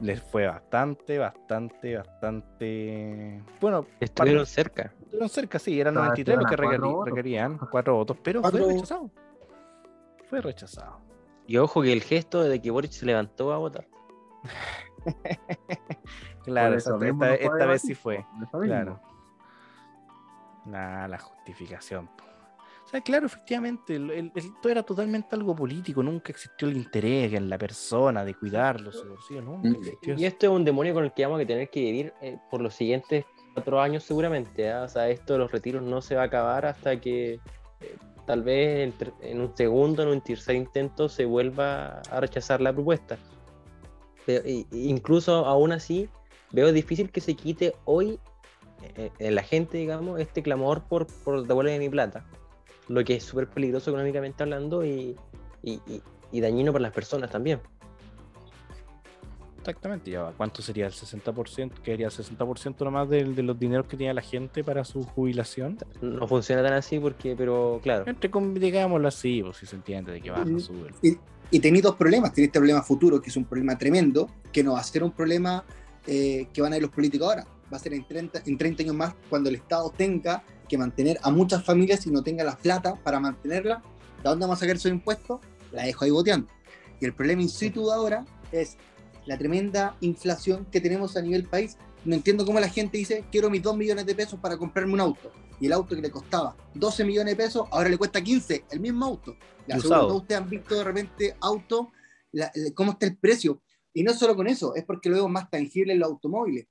Les fue bastante, bastante, bastante. Bueno, Estuvieron cerca. estuvieron cerca, sí, eran Ah, 93 los que requerían, 4 votos, pero fue Cuatro- rechazado. Fue rechazado. Y ojo que el gesto de que Boric se levantó a votar. [laughs] Claro, eso esta, no fue esta vez sí fue. Claro. Nah, la justificación. po. O sea, claro, efectivamente, el- el- esto era totalmente algo político, nunca existió el interés en la persona de cuidarlo, su bolsillo, nunca existió Y esto es un demonio con el que vamos a tener que vivir eh, por los siguientes cuatro años seguramente. ¿ah? O sea, esto de los retiros no se va a acabar hasta que eh, tal vez en, en un segundo, en un tercer intento se vuelva a rechazar la propuesta. Pero, incluso aún así, veo difícil que se quite hoy eh, en la gente, digamos, este clamor por, por devuelve mi plata. Lo que es súper peligroso económicamente hablando y- y dañino para las personas también. Exactamente, ya va. ¿Cuánto sería el 60%? Que haría el 60% nomás del- de, los dineros que tenía la gente para su jubilación. No funciona tan así porque, pero claro. Entre digámoslo así, pues si se entiende de que baja, Mm. sube. Y tenéis dos problemas. Tenéis este problema futuro, que es un problema tremendo, que no va a ser un problema eh, que van a ir los políticos ahora. Va a ser en 30, en 30 años más cuando el Estado tenga que mantener a muchas familias y no tenga la plata para mantenerla. ¿De dónde vamos a sacar esos impuestos? La dejo ahí boteando. Y el problema in situ de ahora es la tremenda inflación que tenemos a nivel país. No entiendo cómo la gente dice, quiero mis 2 millones de pesos para comprarme un auto. Y el auto que le costaba 12 millones de pesos, ahora le cuesta 15, el mismo auto. Usado. que ustedes han visto de repente auto, la- la- cómo está el precio. Y no solo con eso, es porque lo vemos más tangible en los automóviles.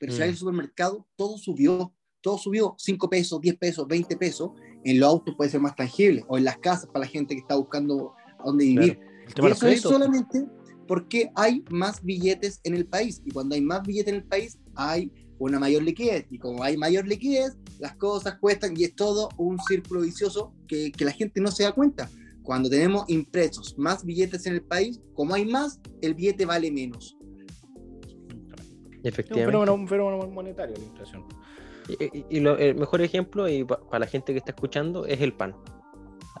Pero si Mm. hay el supermercado, todo subió, todo subió 5 pesos, 10 pesos, 20 pesos. En los autos puede ser más tangible, o en las casas para la gente que está buscando a dónde vivir. Tema Y eso es solamente porque hay más billetes en el país. Y cuando hay más billetes en el país, hay una mayor liquidez. Y como hay mayor liquidez, las cosas cuestan y es todo un círculo vicioso que, que la gente no se da cuenta. Cuando tenemos impresos más billetes en el país, como hay más, el billete vale menos. Es un Efectivamente. fenómeno, un fenómeno monetario la inflación. Y, y- y lo- el mejor ejemplo, y pa- para la gente que está escuchando, es el pan.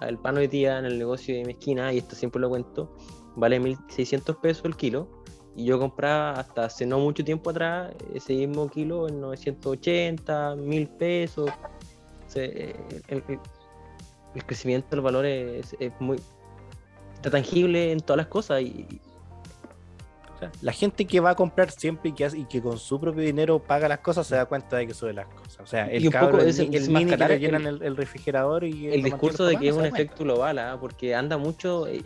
El pan hoy día en el negocio de mi esquina, y esto siempre lo cuento, vale 1.600 pesos el kilo. Y yo compraba hasta hace no mucho tiempo atrás ese mismo kilo en 980, 1.000 pesos. Eh, el crecimiento del valor es, es muy... Está tangible en todas las cosas y, O sea, la gente que va a comprar siempre y que, hace- y que con su propio dinero paga las cosas se da cuenta de que sube las cosas. O sea, el Y un cabro, poco el, es ni- el mini que le el- llenan el, el refrigerador y el mantiene discurso de que es un efecto global, ¿ah? porque anda mucho, eh,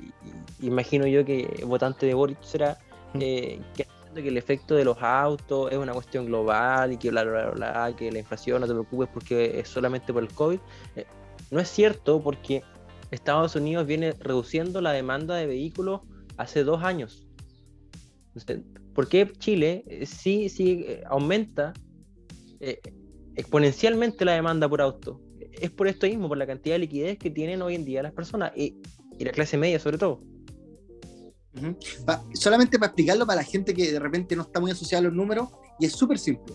imagino yo que votante de Boric será, Mm. eh, que el efecto de los autos es una cuestión global y que bla, bla, bla, bla, que la inflación no te preocupes porque es solamente por el COVID. Eh, no es cierto porque Estados Unidos viene reduciendo la demanda de vehículos hace dos años. ¿Por qué Chile eh, sí, sí eh, aumenta eh, exponencialmente la demanda por auto? Es por esto mismo, por la cantidad de liquidez que tienen hoy en día las personas y, la clase media sobre todo. Solamente para explicarlo para la gente que de repente no está muy asociada a los números, y es súper simple.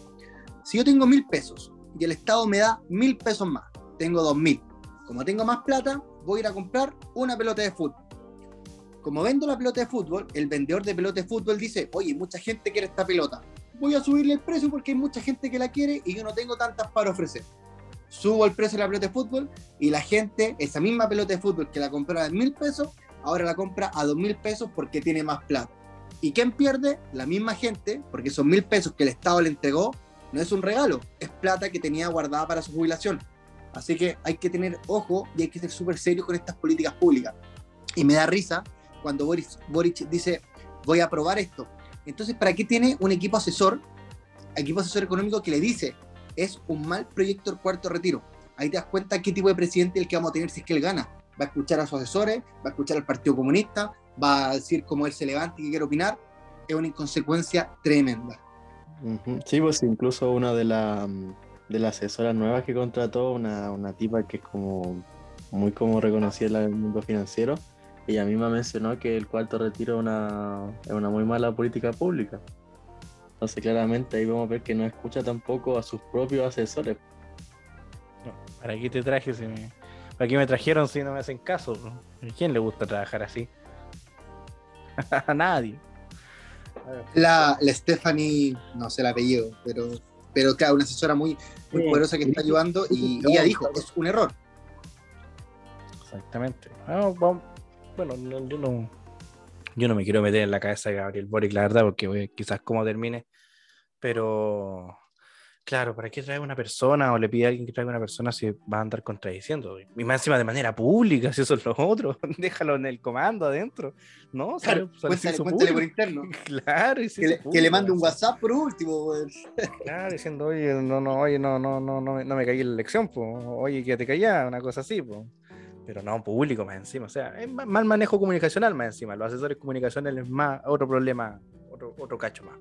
Si yo tengo mil pesos y el Estado me da mil pesos más, tengo dos mil. Como tengo más plata, voy a ir a comprar una pelota de fútbol. Como vendo la pelota de fútbol, el vendedor de pelota de fútbol dice, oye, mucha gente quiere esta pelota. Voy a subirle el precio porque hay mucha gente que la quiere y yo no tengo tantas para ofrecer. Subo el precio de la pelota de fútbol y la gente, esa misma pelota de fútbol que la compraba en mil pesos, ahora la compra a dos mil pesos porque tiene más plata. ¿Y quién pierde? La misma gente, porque esos mil pesos que el Estado le entregó no es un regalo, es plata que tenía guardada para su jubilación. Así que hay que tener ojo y hay que ser súper serio con estas políticas públicas. Y me da risa cuando Boris, Boric dice, voy a aprobar esto. Entonces, ¿para qué tiene un equipo asesor, equipo asesor económico que le dice, es un mal proyecto el cuarto retiro? Ahí te das cuenta qué tipo de presidente es el que vamos a tener si es que él gana. va a escuchar a sus asesores, va a escuchar al Partido Comunista, va a decir cómo él se levanta y que quiere opinar. Es una inconsecuencia tremenda. Sí, pues incluso una de, la, de las asesoras nuevas que contrató, una, una tipa que es como muy como reconocida en el mundo financiero, ella misma mencionó que el cuarto retiro es una, es una muy mala política pública. Entonces claramente ahí vamos a ver que no escucha tampoco a sus propios asesores. No, ¿Para qué te traje? Si me... ¿Para qué me trajeron si no me hacen caso? ¿A quién le gusta trabajar así? [laughs] A nadie. La, la Stephanie, no sé el apellido, pero, pero claro, una asesora muy, muy Sí, poderosa que está sí. ayudando y, y ella dijo, es un error. Exactamente. Vamos- vamos- Bueno, no- yo no. Yo no me quiero meter en la cabeza de Gabriel Boric, la verdad, porque voy- quizás cómo termine. Pero, claro, ¿para qué traer una persona o le pide a alguien que traiga una persona si va a andar contradiciendo? Y más encima de manera pública, si eso es lo otro. [laughs] Déjalo en el comando adentro. No, Claro, sale- sale- cuéntale, por interno. [laughs] Claro, y Que le, que le mande un. WhatsApp por último. weón. Claro, diciendo, oye, no, no, oye, no, no, no, no, me- no me caí en la elección, po. oye, que te caía, una cosa así, po. Pero no público más encima, o sea, es ma- mal manejo comunicacional más encima, los asesores comunicacionales más, otro problema, otro, otro cacho más.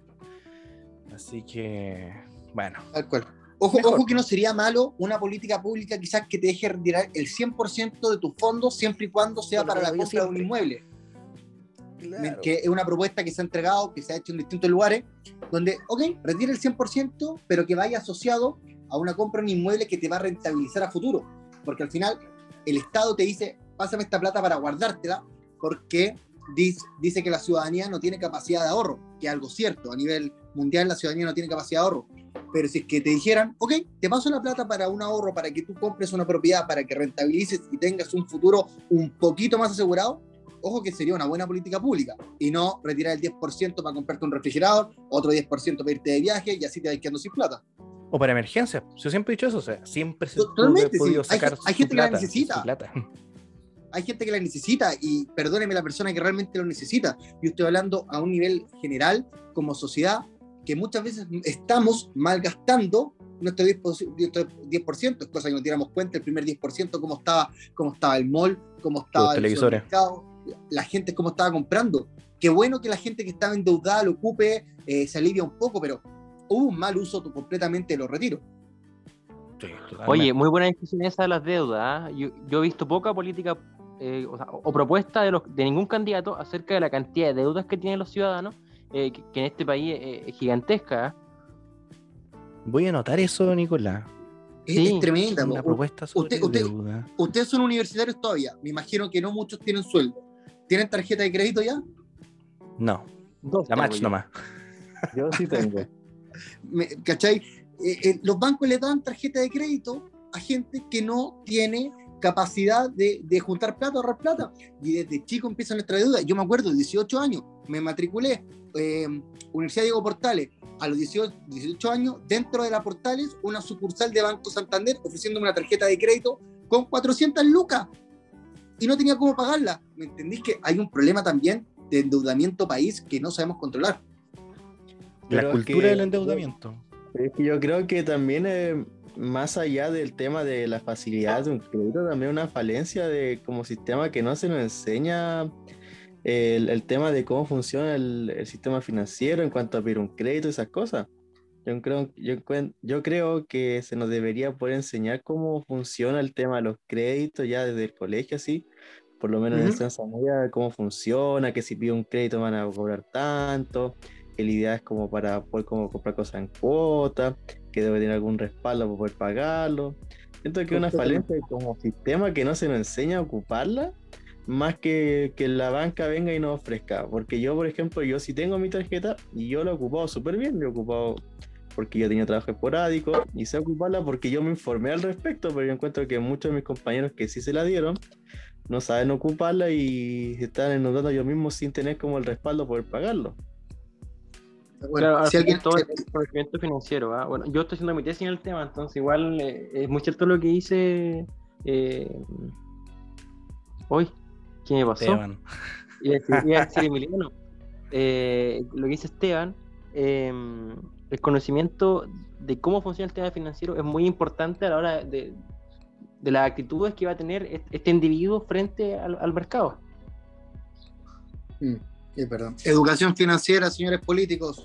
Así que, bueno, Tal cual. Ojo, Mejor. ojo que no sería malo una política pública quizás que te deje retirar el 100% de tus fondos siempre y cuando sea Por lo para la compra de un siempre. inmueble. Que es una propuesta que se ha entregado, que se ha hecho en distintos lugares, donde, ok, retira el 100%, pero que vaya asociado a una compra de un inmueble que te va a rentabilizar a futuro. Porque al final el Estado te dice, pásame esta plata para guardártela, porque dice, que la ciudadanía no tiene capacidad de ahorro, que es algo cierto. A nivel mundial la ciudadanía no tiene capacidad de ahorro. Pero si es que te dijeran, ok, te paso la plata para un ahorro, para que tú compres una propiedad, para que rentabilices y tengas un futuro un poquito más asegurado, ojo que sería una buena política pública. Y no retirar el 10% para comprarte un refrigerador, otro 10% para irte de viaje y así te vas quedando sin plata. O para emergencias, yo siempre he dicho eso, o sea, siempre se Totalmente, podido sí. Hay sacar gen- hay su gente que la plata, necesita. plata. [laughs] hay gente que la necesita y perdóneme la persona que realmente lo necesita. Yo estoy hablando a un nivel general como sociedad que muchas veces estamos malgastando nuestro 10%, nuestro 10% cosa que no tiramos cuenta, el primer 10%, cómo estaba, cómo estaba el mall, cómo estaba el televisores. supermercado, la gente cómo estaba comprando. Qué bueno que la gente que estaba endeudada lo ocupe, eh, se alivia un poco, pero hubo un mal uso completamente de los retiros. Sí. Oye, muy buena discusión esa de las deudas. ¿ah? Yo, yo he visto poca política eh, o, sea, o propuesta de, los, de ningún candidato acerca de la cantidad de deudas que tienen los ciudadanos, eh, que, que en este país eh, es gigantesca. ¿ah? voy a anotar eso, Nicolás. Es, Sí, es tremenda. Una propuesta sobre usted- usted- deuda. Ustedes son universitarios todavía. Me imagino que no muchos tienen sueldo. ¿Tienen tarjeta de crédito ya? No, Dos la match yo. nomás. Yo sí tengo. ¿Cachai? Eh, eh, los bancos le dan tarjeta de crédito a gente que no tiene capacidad de, de juntar plata, ahorrar plata. Y desde chico empieza nuestra deuda. Yo me acuerdo, 18 años, me matriculé, eh, Universidad Diego Portales, a los 18, 18 años, dentro de la Portales, una sucursal de Banco Santander ofreciéndome una tarjeta de crédito con 400 lucas. Y no tenía cómo pagarla. ¿Me entendís que hay un problema también de endeudamiento país que no sabemos controlar? La Pero cultura que- del endeudamiento. Es que yo creo que también, eh, más allá del tema de la facilidad de un crédito, también una falencia de como sistema que no se nos enseña eh, el, el tema de cómo funciona el, el sistema financiero en cuanto a pedir un crédito esas cosas. Yo creo, yo, yo creo que se nos debería poder enseñar cómo funciona el tema de los créditos ya desde el colegio, así, por lo menos en Ujú. enseñanza media, cómo funciona, que si pido un crédito van a cobrar tanto, que la idea es como para poder como comprar cosas en cuota, que debe tener algún respaldo para poder pagarlo. Siento que es una falencia como sistema que no se nos enseña a ocuparla, más que que la banca venga y nos ofrezca. Porque yo, por ejemplo, yo sí tengo mi tarjeta y yo la he ocupado súper bien, la he ocupado porque yo tenía trabajo esporádico y sé ocuparla porque yo me informé al respecto, pero yo encuentro que muchos de mis compañeros que sí se la dieron no saben ocuparla y están endeudando ellos mismos sin tener como el respaldo poder pagarlo. Bueno, Claro, si alguien, todo es conocimiento financiero. ¿ah? Bueno, yo estoy haciendo mi tesis en el tema, entonces igual eh, es muy cierto lo que dice. Eh, hoy, ¿qué me pasó? Esteban. Iba a [laughs] decir, Emiliano. Eh, lo que dice Esteban, eh, el conocimiento de cómo funciona el tema financiero es muy importante a la hora de, de las actitudes que va a tener est- este individuo frente al, al mercado. Mm, sí, perdón. Educación financiera, señores políticos.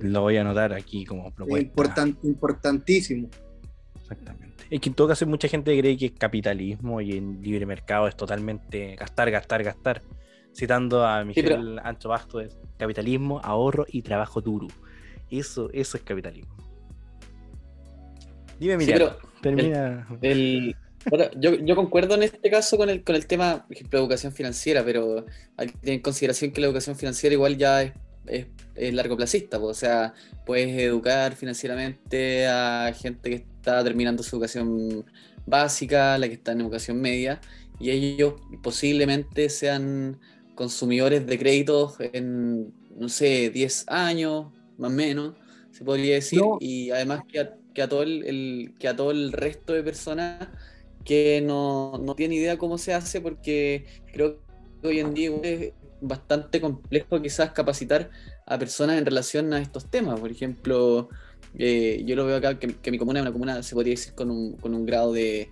Lo voy a anotar aquí como Es propuesta. importan- importantísimo. Exactamente. Es que en todo caso hay mucha gente cree que es capitalismo y en libre mercado es totalmente gastar, gastar, gastar. Citando a Miguel pero- Ancho Basto, es capitalismo, ahorro y trabajo duro. Eso, eso es capitalismo. Dime, Sí, Emiliano, pero termina. El, bueno, yo, yo concuerdo en este caso con el, con el tema, por ejemplo, de educación financiera, pero hay que tener en consideración que la educación financiera igual ya es, es, es largo placista, o sea, puedes educar financieramente a gente que está terminando su educación básica, la que está en educación media, y ellos posiblemente sean consumidores de créditos en, no sé, 10 años, más o menos, se podría decir, No. y además que a, que a todo el, el- que a todo el resto de personas que no, no tiene idea cómo se hace, porque creo que hoy en día es bastante complejo quizás capacitar a personas en relación a estos temas. Por ejemplo, eh, yo lo veo acá que, mi comuna es una comuna, se podría decir, con un, con un grado de,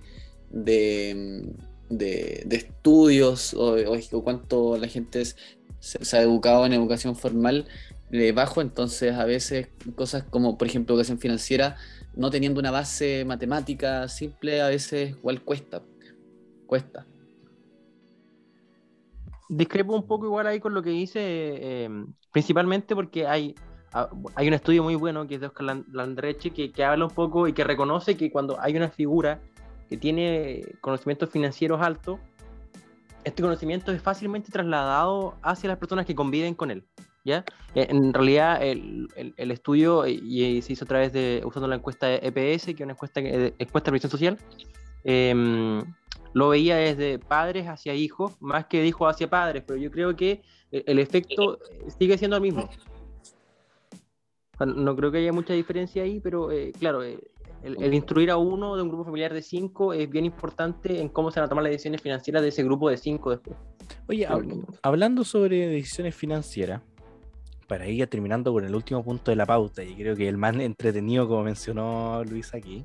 de, de- estudios o, o- cuánto la gente es- se, se ha educado en educación formal eh, bajo, entonces a veces cosas como, por ejemplo, educación financiera, no teniendo una base matemática simple, a veces igual cuesta. Cuesta. Discrepo un poco igual ahí con lo que dice, eh, principalmente porque hay, ah, hay un estudio muy bueno que es de Oscar Lan- Landreche que, que habla un poco y que reconoce que cuando hay una figura que tiene conocimientos financieros altos, este conocimiento es fácilmente trasladado hacia las personas que conviven con él. ¿Ya? Eh, En realidad, el, el- el estudio eh, y se hizo a través de, usando la encuesta de EPS, que es una encuesta, encuesta de previsión social, em, lo veía desde padres hacia hijos, más que de hijos hacia padres, pero yo creo que el, el efecto eh, sigue siendo el mismo. No creo que haya mucha diferencia ahí, pero eh, claro, el, el instruir a uno de un grupo familiar de cinco es bien importante en cómo se van a tomar las decisiones financieras de ese grupo de cinco después. Oye, hab- hablando sobre decisiones financieras, para ir terminando con el último punto de la pauta, y creo que el más entretenido, como mencionó Luis aquí,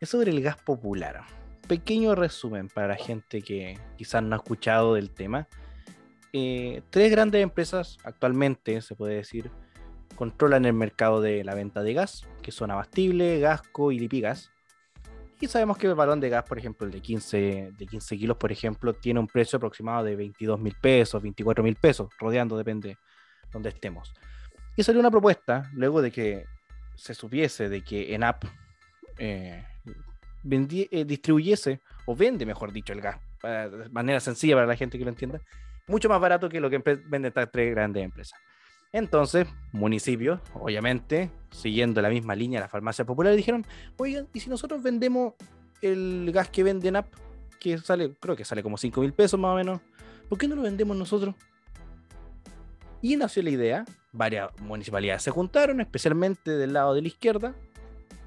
es sobre el gas popular. Pequeño resumen para la gente que quizás no ha escuchado del tema. Eh, tres grandes empresas actualmente, se puede decir, controlan el mercado de la venta de gas, que son Abastible, Gasco y Lipigas. Y sabemos que el balón de gas, por ejemplo, el de 15, de 15 kilos, por ejemplo, tiene un precio aproximado de 22 mil pesos, 24 mil pesos, rodeando, depende donde estemos. Y salió una propuesta, luego de que se supiese de que ENAP eh, vendi- eh, distribuyese, o vende, mejor dicho, el gas, para- de manera sencilla para la gente que lo entienda, mucho más barato que lo que venden estas tres grandes empresas. Entonces, municipios, obviamente, siguiendo la misma línea de la farmacia popular, dijeron, oigan, ¿y si nosotros vendemos el gas que vende ENAP, que sale, creo que sale como 5 mil pesos más o menos, ¿por qué no lo vendemos nosotros? Y nació la idea, varias municipalidades se juntaron, especialmente del lado de la izquierda,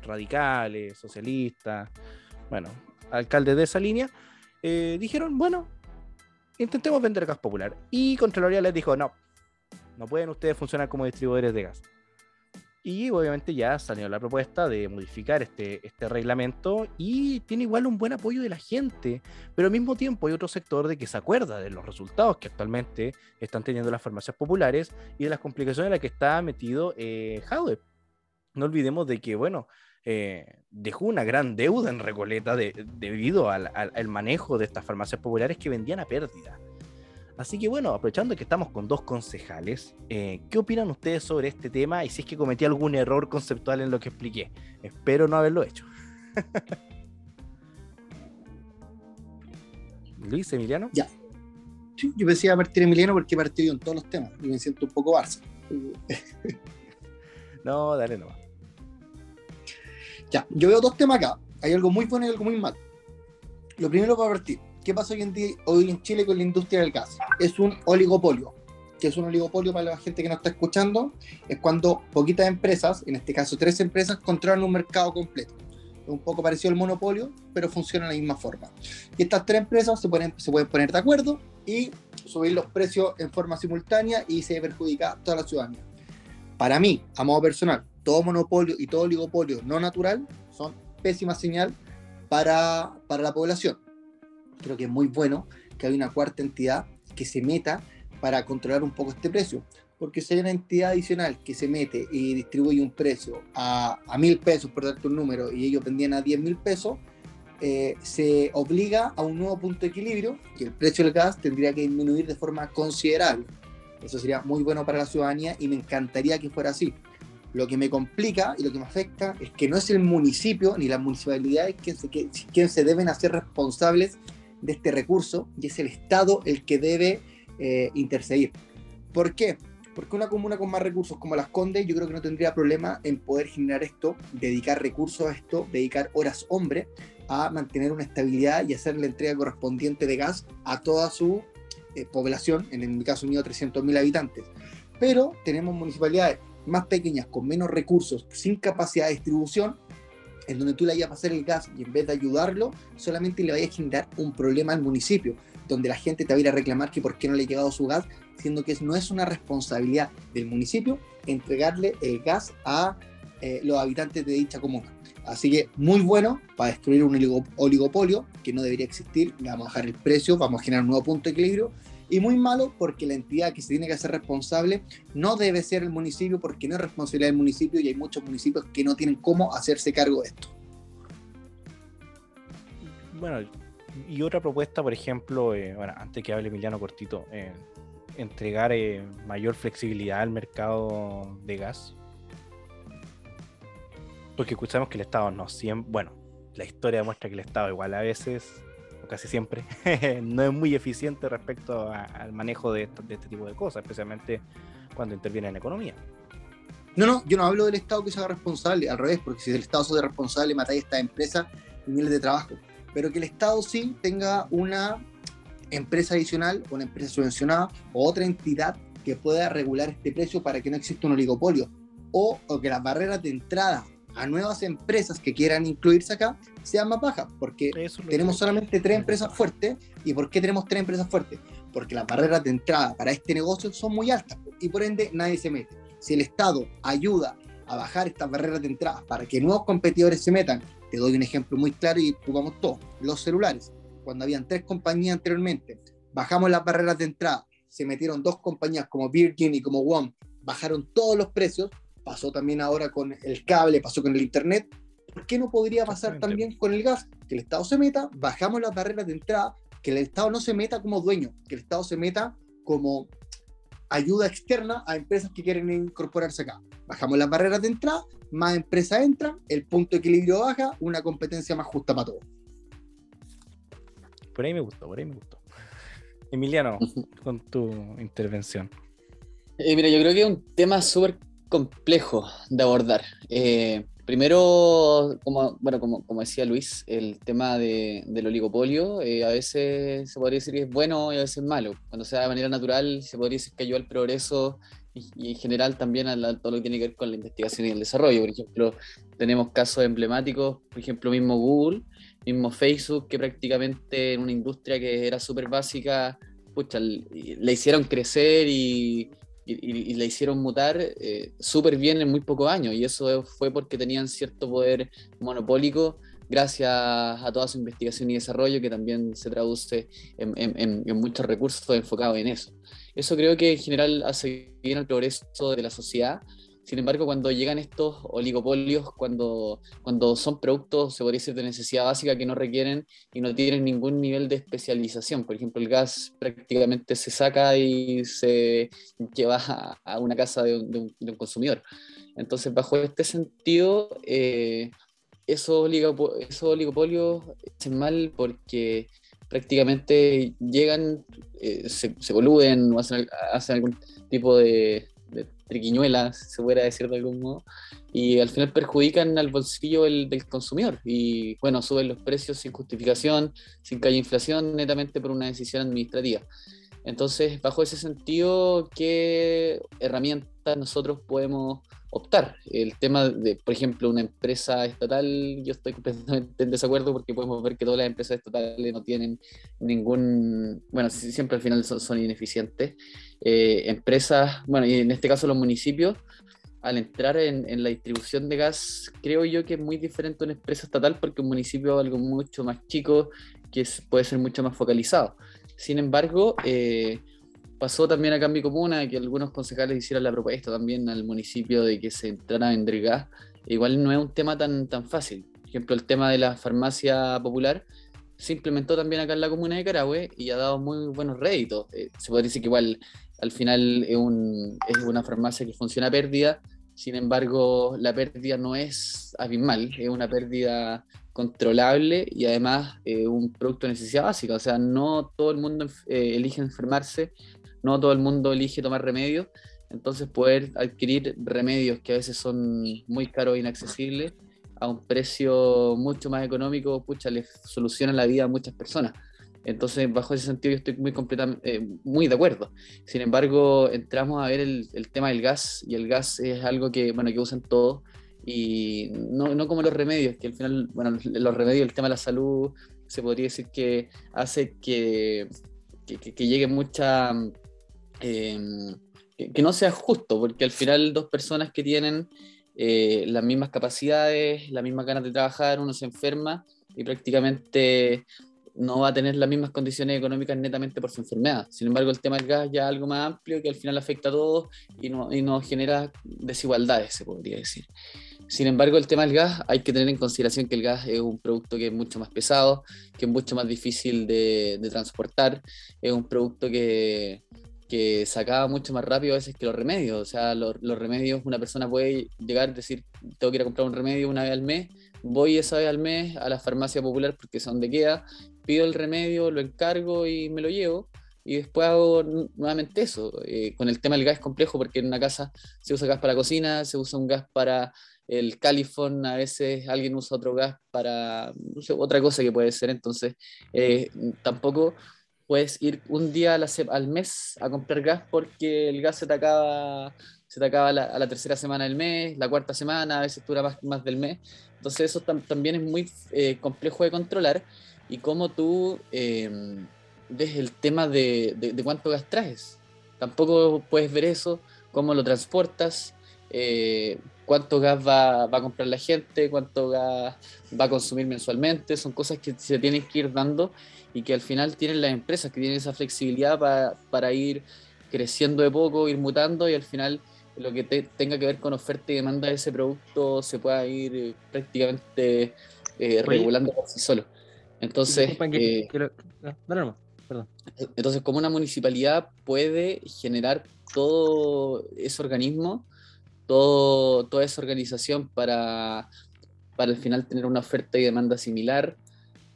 radicales, socialistas, bueno, alcaldes de esa línea, eh, dijeron, bueno, intentemos vender gas popular. Y Contraloría les dijo, no, no pueden ustedes funcionar como distribuidores de gas. Y obviamente ya salió la propuesta de modificar este, este reglamento y tiene igual un buen apoyo de la gente, pero al mismo tiempo hay otro sector de que se acuerda de los resultados que actualmente están teniendo las farmacias populares y de las complicaciones en las que está metido eh. No olvidemos de que, bueno, eh, dejó una gran deuda en Recoleta de- debido al- al manejo de estas farmacias populares que vendían a pérdida. Así que bueno, aprovechando que estamos con dos concejales, eh, ¿qué opinan ustedes sobre este tema y si es que cometí algún error conceptual en lo que expliqué? Espero no haberlo hecho. [laughs] Luis, Emiliano. Sí, yo pensé a partir Emiliano porque partió en todos los temas y me siento un poco Barça. [laughs] No, dale nomás. Ya, yo veo dos temas acá. Hay algo muy bueno y algo muy malo. Lo primero para partir. ¿Qué pasa hoy en día, hoy en Chile con la industria del gas? Es un oligopolio. ¿Qué es un oligopolio para la gente que no está escuchando? Es cuando poquitas empresas, en este caso tres empresas, controlan un mercado completo. Es un poco parecido al monopolio, pero funciona de la misma forma. Y estas tres empresas se pueden, se pueden poner de acuerdo y subir los precios en forma simultánea y se perjudica a toda la ciudadanía. Para mí, a modo personal, todo monopolio y todo oligopolio no natural son pésima señal para, para la población. Creo que es muy bueno que haya una cuarta entidad que se meta para controlar un poco este precio. Porque si hay una entidad adicional que se mete y distribuye un precio a, a mil pesos, por darte un número, y ellos vendían a 10 mil pesos, eh, se obliga a un nuevo punto de equilibrio y el precio del gas tendría que disminuir de forma considerable. Eso sería muy bueno para la ciudadanía y me encantaría que fuera así. Lo que me complica y lo que me afecta es que no es el municipio ni las municipalidades quien se, quien se deben hacer responsables de este recurso y es el Estado el que debe eh, interceder. ¿Por qué? Porque una comuna con más recursos como Las Condes, yo creo que no tendría problema en poder generar esto, dedicar recursos a esto, dedicar horas hombre a mantener una estabilidad y hacer la entrega correspondiente de gas a toda su eh, población, en mi caso mío 300.000 habitantes. Pero tenemos municipalidades más pequeñas, con menos recursos, sin capacidad de distribución, en donde tú le vayas a pasar el gas y en vez de ayudarlo, solamente le vayas a generar un problema al municipio, donde la gente te va a ir a reclamar que por qué no le ha llegado su gas, siendo que no es una responsabilidad del municipio entregarle el gas a eh, los habitantes de dicha comuna. Así que muy bueno para destruir un oligo- oligopolio que no debería existir, le vamos a bajar el precio, vamos a generar un nuevo punto de equilibrio, y muy malo porque la entidad que se tiene que hacer responsable no debe ser el municipio porque no es responsabilidad del municipio y hay muchos municipios que no tienen cómo hacerse cargo de esto. Bueno, y otra propuesta, por ejemplo, eh, bueno, antes que hable Emiliano Cortito, eh, entregar eh, mayor flexibilidad al mercado de gas. Porque escuchamos que el Estado no siempre, bueno, la historia demuestra que el Estado igual a veces, casi siempre, [laughs] no es muy eficiente respecto al manejo de, este tipo de cosas, especialmente cuando interviene en la economía. No, no, yo no hablo del Estado que se haga responsable, al revés, porque si el Estado se responsable, matáis a esta empresa y miles de trabajo. Pero que el Estado sí tenga una empresa adicional, una empresa subvencionada o otra entidad que pueda regular este precio para que no exista un oligopolio. O, o que las barreras de entrada a nuevas empresas que quieran incluirse acá sean más bajas, porque Eso tenemos solamente tres empresas fuertes. ¿Y por qué tenemos tres empresas fuertes? Porque las barreras de entrada para este negocio son muy altas y por ende nadie se mete. Si el Estado ayuda a bajar estas barreras de entrada para que nuevos competidores se metan, te doy un ejemplo muy claro y ocupamos todos, los celulares. Cuando habían tres compañías anteriormente, bajamos las barreras de entrada, se metieron dos compañías como Virgin y como WOM, bajaron todos los precios, pasó también ahora con el cable, pasó con el internet, ¿por qué no podría pasar también con el gas? Que el Estado se meta, bajamos las barreras de entrada, que el Estado no se meta como dueño, que el Estado se meta como ayuda externa a empresas que quieren incorporarse acá. Bajamos las barreras de entrada, más empresas entran, el punto de equilibrio baja, una competencia más justa para todos. Por ahí me gustó, por ahí me gustó. Emiliano, [laughs] con tu intervención. Eh, mira, yo creo que es un tema súper complejo de abordar. Eh, primero, como, bueno, como, decía Luis, el tema de- del oligopolio eh, a veces se podría decir que es bueno y a veces es malo. Cuando se da de manera natural, se podría decir que ayuda al progreso y, en general también a la- todo lo que tiene que ver con la investigación y el desarrollo. Por ejemplo, tenemos casos emblemáticos, por ejemplo, mismo Google, mismo Facebook, que prácticamente en una industria que era súper básica, pucha, l- la hicieron crecer y, y, y- hicieron mutar eh, súper bien en muy pocos años. Y eso fue porque tenían cierto poder monopólico gracias a toda su investigación y desarrollo que también se traduce en- en muchos recursos enfocados en eso. Eso creo que en general hace bien al progreso de la sociedad. Sin embargo, cuando llegan estos oligopolios, cuando, cuando son productos, se podría decir, de necesidad básica que no requieren y no tienen ningún nivel de especialización. Por ejemplo, el gas prácticamente se saca y se lleva a, una casa de un, consumidor. Entonces, bajo este sentido, eh, esos, esos oligopolios hacen mal porque prácticamente llegan, eh, se, se o hacen algún tipo de, de triquiñuela, si se pudiera decir de algún modo, y al final perjudican al bolsillo del, del consumidor. Y bueno, suben los precios sin justificación, sin que haya inflación, netamente por una decisión administrativa. Entonces, bajo ese sentido, ¿qué herramientas nosotros podemos optar? El tema de, por ejemplo, una empresa estatal, yo estoy completamente en desacuerdo porque podemos ver que todas las empresas estatales no tienen ningún, bueno, siempre al final son, son ineficientes. Eh, empresas, bueno, y en este caso los municipios, al entrar en, la distribución de gas, creo yo que es muy diferente a una empresa estatal porque un municipio es algo mucho más chico que puede ser mucho más focalizado. Sin embargo, eh, pasó también en mi comuna que algunos concejales hicieron la propuesta también al municipio de que se entrara a vender gas. Igual no es un tema tan, tan fácil. Por ejemplo, el tema de la farmacia popular se implementó también acá en la comuna de Carahue y ha dado muy buenos réditos. Eh, se podría decir que igual al final es, un- es una farmacia que funciona a pérdida, sin embargo la pérdida no es abismal, es una pérdida controlable y además eh, un producto de necesidad básica. O sea, no todo el mundo eh, elige enfermarse, no todo el mundo elige tomar remedios. Entonces poder adquirir remedios que a veces son muy caros e inaccesibles a un precio mucho más económico, pucha, les soluciona la vida a muchas personas. Entonces, bajo ese sentido, yo estoy muy, eh, muy de acuerdo. Sin embargo, entramos a ver el, el tema del gas y el gas es algo que, bueno, que usan todos y no, no como los remedios, que al final, bueno, los, remedios, el tema de la salud, se podría decir que hace que, que, que- que llegue mucha... eh, que no sea justo, porque al final dos personas que tienen eh, las mismas capacidades, las mismas ganas de trabajar, uno se enferma y prácticamente no va a tener las mismas condiciones económicas netamente por su enfermedad. Sin embargo, el tema del gas ya es algo más amplio que al final afecta a todos y no, y no genera desigualdades, se podría decir. Sin embargo, el tema del gas hay que tener en consideración que el gas es un producto que es mucho más pesado, que es mucho más difícil de, de transportar, es un producto que, que mucho más rápido a veces que los remedios. O sea, los, los remedios, una persona puede llegar decir, tengo que ir a comprar un remedio una vez al mes, voy esa vez al mes a la farmacia popular porque es donde queda, pido el remedio, lo encargo y me lo llevo. Y después hago nu- nuevamente eso. Eh, con el tema del gas es complejo porque en una casa se usa gas para la cocina, se usa un gas para el califón, a veces alguien usa otro gas para no sé, otra cosa que puede ser. Entonces, eh, tampoco puedes ir un día a la al mes a comprar gas porque el gas se te acaba, se te acaba la- a la tercera semana del mes, la cuarta semana, a veces dura más, más del mes. Entonces eso tam- también es muy eh, complejo de controlar y cómo tú eh, ves el tema de, de- de cuánto gas traes. Tampoco puedes ver eso, cómo lo transportas, eh, cuánto gas va, va a comprar la gente, cuánto gas va a consumir mensualmente. Son cosas que se tienen que ir dando y que al final tienen las empresas que tienen esa flexibilidad pa- para ir creciendo de poco, ir mutando y al final lo que te- tenga que ver con oferta y demanda de ese producto se pueda ir eh, prácticamente eh, regulando por sí solo. Entonces, que- eh, que lo- no, nomás, perdón. entonces, como una municipalidad puede generar todo ese organismo, todo, toda esa organización para, para al final tener una oferta y demanda similar,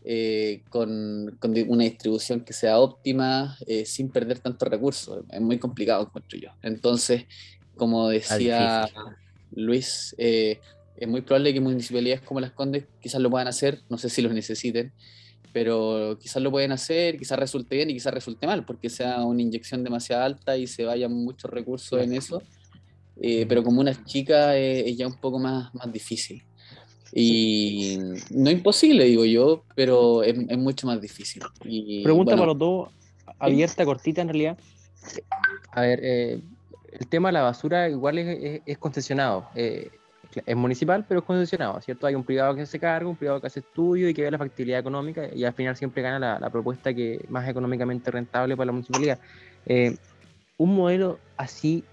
eh, con, con una distribución que sea óptima, eh, sin perder tantos recursos. Es muy complicado, encuentro yo. Entonces, como decía difícil. Luis, eh, es muy probable que municipalidades como Las Condes quizás lo puedan hacer, no sé si los necesiten, pero quizás lo pueden hacer, quizás resulte bien y quizás resulte mal, porque sea una inyección demasiado alta y se vayan muchos recursos en eso. Eh, pero como una chica eh, es ya un poco más, más difícil. Y no imposible, digo yo, pero es, es mucho más difícil. Y, Pregunta bueno, para los dos, abierta, cortita en realidad. A ver, eh, el tema de la basura igual es, es- es concesionado. eh, es municipal, pero es concesionado, ¿cierto? Hay un privado que se carga, un privado que hace estudio y que ve la factibilidad económica y al final siempre gana la, la propuesta que más económicamente rentable para la municipalidad. Eh, ¿Un modelo así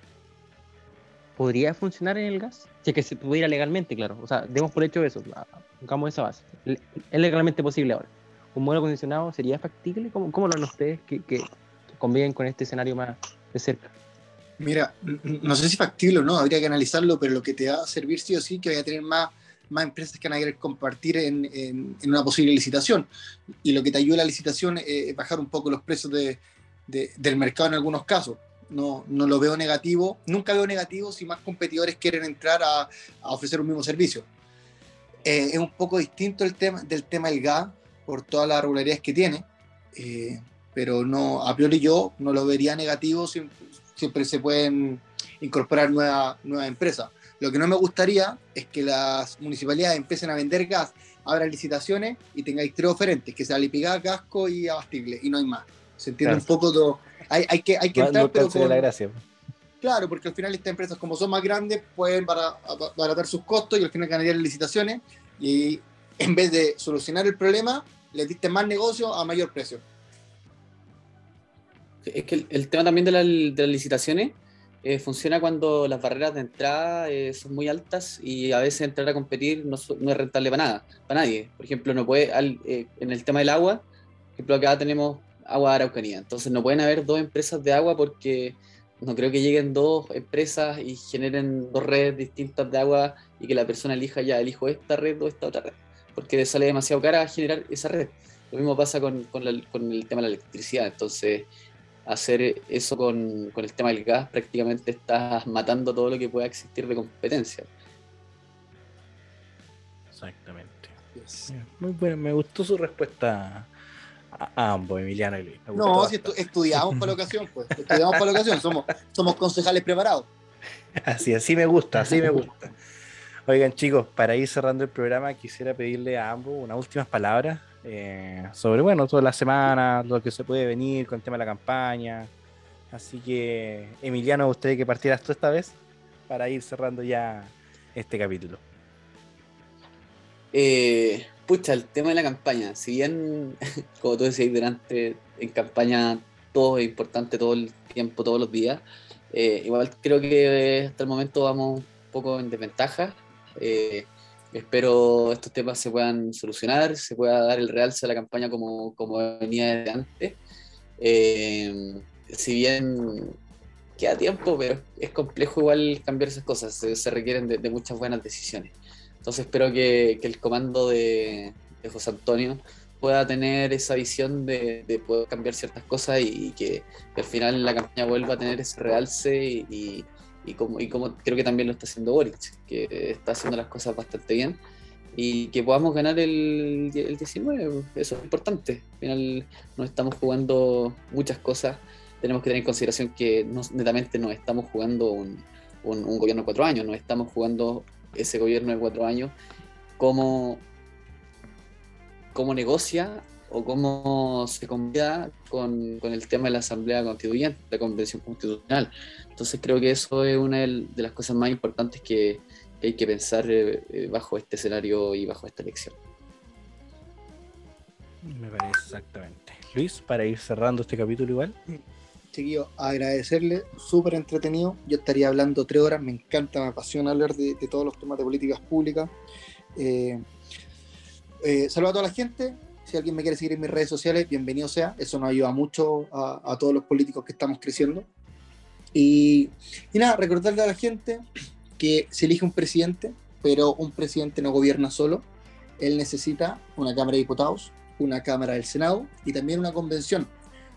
podría funcionar en el gas? Si es que se pudiera legalmente, claro. O sea, demos por hecho eso, ah, pongamos esa base. Es legalmente posible ahora. ¿Un modelo condicionado sería factible? ¿Cómo, cómo lo ven ustedes que conviven con este escenario más de cerca? Mira, no sé si factible o no, habría que analizarlo, pero lo que te va a servir sí o sí que vaya a tener más, más empresas que van a querer compartir en, en- una posible licitación. Y lo que te ayuda a la licitación es bajar un poco los precios de- de- del mercado en algunos casos. No, no lo veo negativo, nunca veo negativo si más competidores quieren entrar a, a ofrecer un mismo servicio. Eh, es un poco distinto el tema del tema del gas por todas las regularidades que tiene, eh, pero no, a priori yo no lo vería negativo, siempre, siempre se pueden incorporar nuevas nuevas empresas. Lo que no me gustaría es que las municipalidades empiecen a vender gas, abran licitaciones y tengáis tres oferentes, que sea Lipigas, Casco y Abastible, y no hay más. Se entiende Claro. un poco todo. Hay, hay que, hay que No, entrar, no pero alcanzaría con, la gracia. Claro, porque al final estas empresas, como son más grandes, pueden bara- abaratar sus costos y al final ganarían licitaciones. Y en vez de solucionar el problema, le diste más negocio a mayor precio. Es que el, tema también de, la- de las licitaciones eh, funciona cuando las barreras de entrada eh, son muy altas y a veces entrar a competir no, no es rentable para nada, para nadie. Por ejemplo, no puede, al- eh, en el tema del agua, por ejemplo, acá tenemos agua de Araucanía, entonces no pueden haber dos empresas de agua porque no creo que lleguen dos empresas y generen dos redes distintas de agua y que la persona elija ya, elijo esta red o esta otra red, porque sale demasiado cara generar esa red. Lo mismo pasa con la- con el tema de la electricidad, entonces hacer eso con, con el tema del gas, prácticamente estás matando todo lo que pueda existir de competencia. Exactamente. Muy bueno, me gustó su respuesta a, ambos, Emiliano y Luis. No, si estu- estudiamos para la ocasión, pues. Estudiamos para la ocasión, somos, somos concejales preparados. [laughs] Así, así me gusta, así me gusta. Oigan, chicos, para ir cerrando el programa, quisiera pedirle a ambos unas últimas palabras eh, sobre, bueno, toda la semana, lo que se puede venir con el tema de la campaña. Así que, Emiliano, gustaría que partieras tú esta vez para ir cerrando ya este capítulo. Eh, pucha, el tema de la campaña, si bien, [laughs] como tú decías delante, en campaña todo es importante todo el tiempo, todos los días, eh, igual creo que hasta el momento vamos un poco en desventaja. Eh, espero estos temas se puedan solucionar, se pueda dar el realce a la campaña como, como venía desde antes. Eh, si bien queda tiempo, pero es complejo igual cambiar esas cosas, se, se requieren de, de muchas buenas decisiones. Entonces espero que, que el comando de, de José Antonio pueda tener esa visión de, de poder cambiar ciertas cosas y, que, que al final la campaña vuelva a tener ese realce y, y- y como, y como creo que también lo está haciendo Boric, que está haciendo las cosas bastante bien y que podamos ganar el, el 19, eso es importante. Al final nos estamos jugando muchas cosas, tenemos que tener en consideración que netamente no estamos jugando un, un- gobierno de cuatro años, no estamos jugando ese gobierno de cuatro años, cómo, cómo negocia o cómo se convida con, con el tema de la Asamblea Constituyente, la Convención Constitucional. Entonces creo que eso es una del- de las cosas más importantes que, que hay que pensar eh, eh, bajo este escenario y bajo esta elección. Me parece exactamente. Luis, para ir cerrando este capítulo igual. Chiquillo, agradecerle, súper entretenido. Yo estaría hablando tres horas, me encanta, me apasiona hablar de, de todos los temas de políticas públicas. Eh, eh, saludo a toda la gente. Si alguien me quiere seguir en mis redes sociales, bienvenido sea. Eso nos ayuda mucho a, a todos los políticos que estamos creciendo. Y, y nada, recordarle a la gente que se elige un presidente, pero un presidente no gobierna solo. Él necesita una Cámara de Diputados, una Cámara del Senado y también una convención.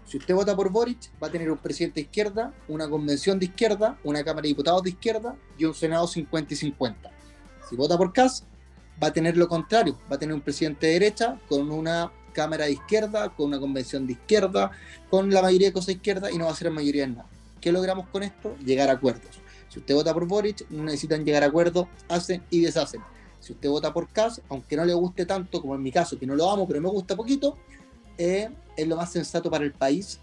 Si usted vota por Boric, va a tener un presidente de izquierda, una convención de izquierda, una Cámara de Diputados de izquierda y un Senado 50 y 50. Si vota por Kass, va a tener lo contrario, va a tener un presidente de derecha con una Cámara de izquierda, con una convención de izquierda, con la mayoría de cosas de izquierda y no va a ser mayoría en nada. ¿Qué logramos con esto? Llegar a acuerdos. Si usted vota por Boric, no necesitan llegar a acuerdos, hacen y deshacen. Si usted vota por Kass, aunque no le guste tanto, como en mi caso, que no lo amo, pero me gusta poquito, eh, es lo más sensato para el país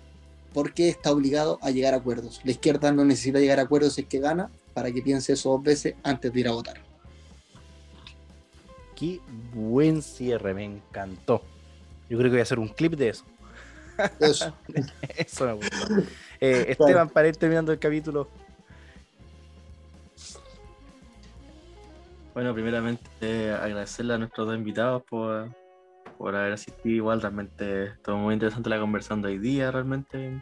porque está obligado a llegar a acuerdos. La izquierda no necesita llegar a acuerdos es que gana, para que piense eso dos veces antes de ir a votar. Qué buen cierre, me encantó. Yo creo que voy a hacer un clip de eso. Eso. [laughs] Eso me gustó. Eh, Esteban, para ir terminando el capítulo, Bueno, primeramente eh, agradecerle a nuestros dos invitados por, por haber asistido. Igual, realmente estuvo muy interesante la conversación de hoy día, realmente.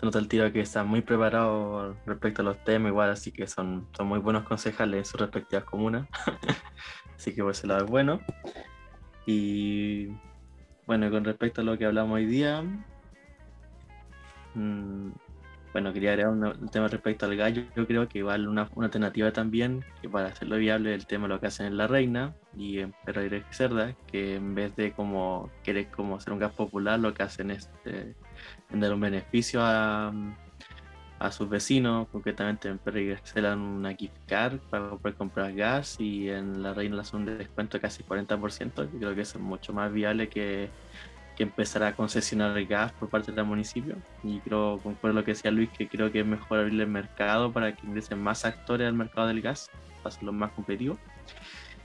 Se nota el tiro que están muy preparados respecto a los temas, igual, así que son, son muy buenos concejales en sus respectivas comunas. [laughs] así que por ese lado es bueno. Y bueno, con respecto a lo que hablamos hoy día, mm, bueno, quería agregar un tema respecto al gallo. Yo creo que igual una, una alternativa también, que para hacerlo viable, el tema lo que hacen en La Reina y en Perro y Cerda, que en vez de como querer como hacer un gas popular, lo que hacen es eh, dar un beneficio a, a sus vecinos, concretamente en Perro y Cerda dan una gift card para poder comprar gas y en La Reina le hacen un descuento de casi 40%. Yo creo que es mucho más viable que que empezará a concesionar el gas por parte del municipio. Y creo, concuerdo lo que decía Luis, que creo que es mejor abrir el mercado para que ingresen más actores al mercado del gas, para hacerlo más competitivo.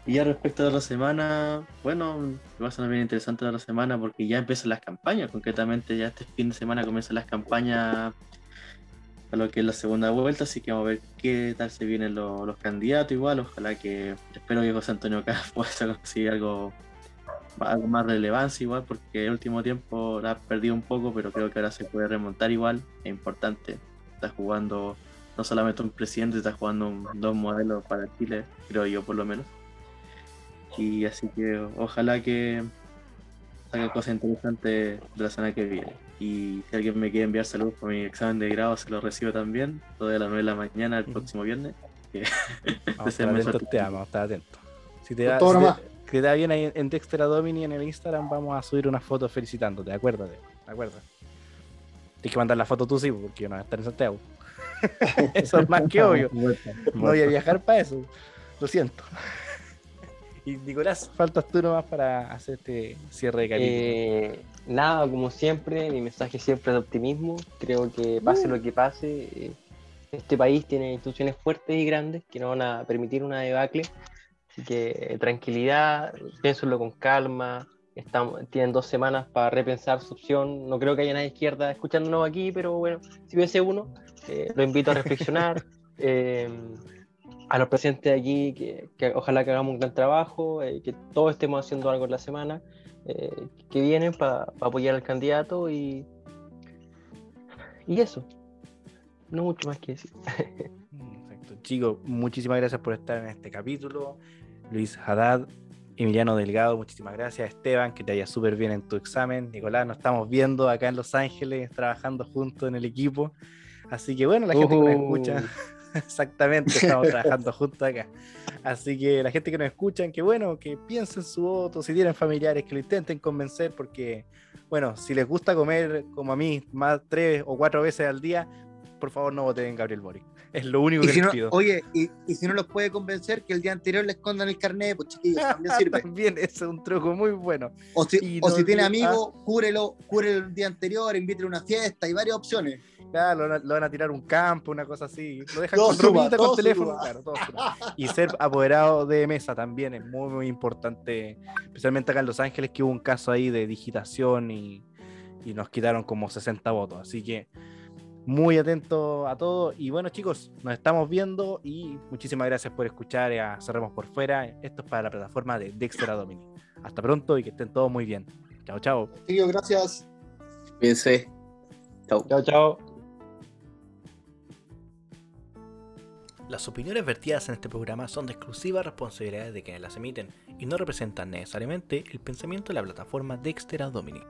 Y ya respecto de la semana, bueno, va a ser bien interesante la semana porque ya empiezan las campañas, concretamente ya este fin de semana comienzan las campañas a lo que es la segunda vuelta, así que vamos a ver qué tal se vienen los, los candidatos igual, ojalá que, espero que José Antonio Cas [laughs] pueda conseguir algo, algo más relevancia igual, porque el último tiempo la ha perdido un poco, pero creo que ahora se puede remontar igual, es importante, está jugando no solamente un presidente, está jugando un- dos modelos para Chile, creo yo por lo menos. Y así que ojalá que saque cosas interesantes de la semana que viene. Y si alguien me quiere enviar saludos por mi examen de grado, se lo recibo también, todo a las 9 de la mañana el próximo viernes. [laughs] Vamos a estar suerte. te amo, estar atentos. Si te da, todo si te- nomás. que te da bien ahí en Dexter Domini en el Instagram, vamos a subir una foto felicitándote, acuérdate, ¿de acuerdo? Tienes que mandar la foto tú sí, porque yo no voy a estar en Santiago. [laughs] eso es más que obvio. [laughs] No voy a viajar para eso. Lo siento. Y Nicolás, faltas tú nomás para hacer este cierre de capítulo. Eh, nada, como siempre, mi mensaje siempre es de optimismo. Creo que pase lo que pase, eh, este país tiene instituciones fuertes y grandes que no van a permitir una debacle. Así que eh, tranquilidad, piénsenlo con calma. Estamos, tienen dos semanas para repensar su opción. No creo que haya nadie izquierda escuchándonos aquí, pero bueno, si hubiese uno, eh, lo invito a reflexionar. [laughs] Eh, a los presentes de aquí, que, que ojalá que hagamos un gran trabajo, eh, que todos estemos haciendo algo en la semana eh, que vienen para apoyar al candidato y, y eso. No mucho más que decir. Perfecto. Chicos, muchísimas gracias por estar en este capítulo. Luis Haddad, Emiliano Delgado, muchísimas gracias. Esteban, que te vaya súper bien en tu examen. Nicolás, nos estamos viendo acá en Los Ángeles, trabajando juntos en el equipo. Así que bueno, la gente que nos escucha, [laughs] [laughs] exactamente, estamos trabajando juntos acá. Así que la gente que nos escucha, que bueno, que piensen su voto, si tienen familiares, que lo intenten convencer, porque bueno, si les gusta comer como a mí, más tres o cuatro veces al día, por favor no voten en Gabriel Boric. Es lo único Y que si les no, pido. oye, y, y si no los puede convencer que el día anterior le escondan el carnet, pues chiquillos, [laughs] también sirve. También es un truco muy bueno. O si, o no si tiene olvide- amigos, cúrelo, cúrelo el día anterior, invítele a una fiesta, hay varias opciones. Claro, lo, van a- lo van a tirar un campo, una cosa así. Lo dejan Todo con ropita, todo con teléfono. Claro, todo. Y ser apoderado de mesa también es muy, muy importante. Especialmente acá en Los Ángeles, que hubo un caso ahí de digitación y, y nos quitaron como 60 votos. Así que muy atento a todo. Y bueno, chicos, nos estamos viendo y muchísimas gracias por escuchar a Cerremos por Fuera. Esto es para la plataforma de Dexter Domini. Hasta pronto y que estén todos muy bien. Chao, chao. Chiquillos, gracias. Cuídense. Chau. Chao, chao. Las opiniones vertidas en este programa son de exclusiva responsabilidad de quienes las emiten y no representan necesariamente el pensamiento de la plataforma Dexter Domini.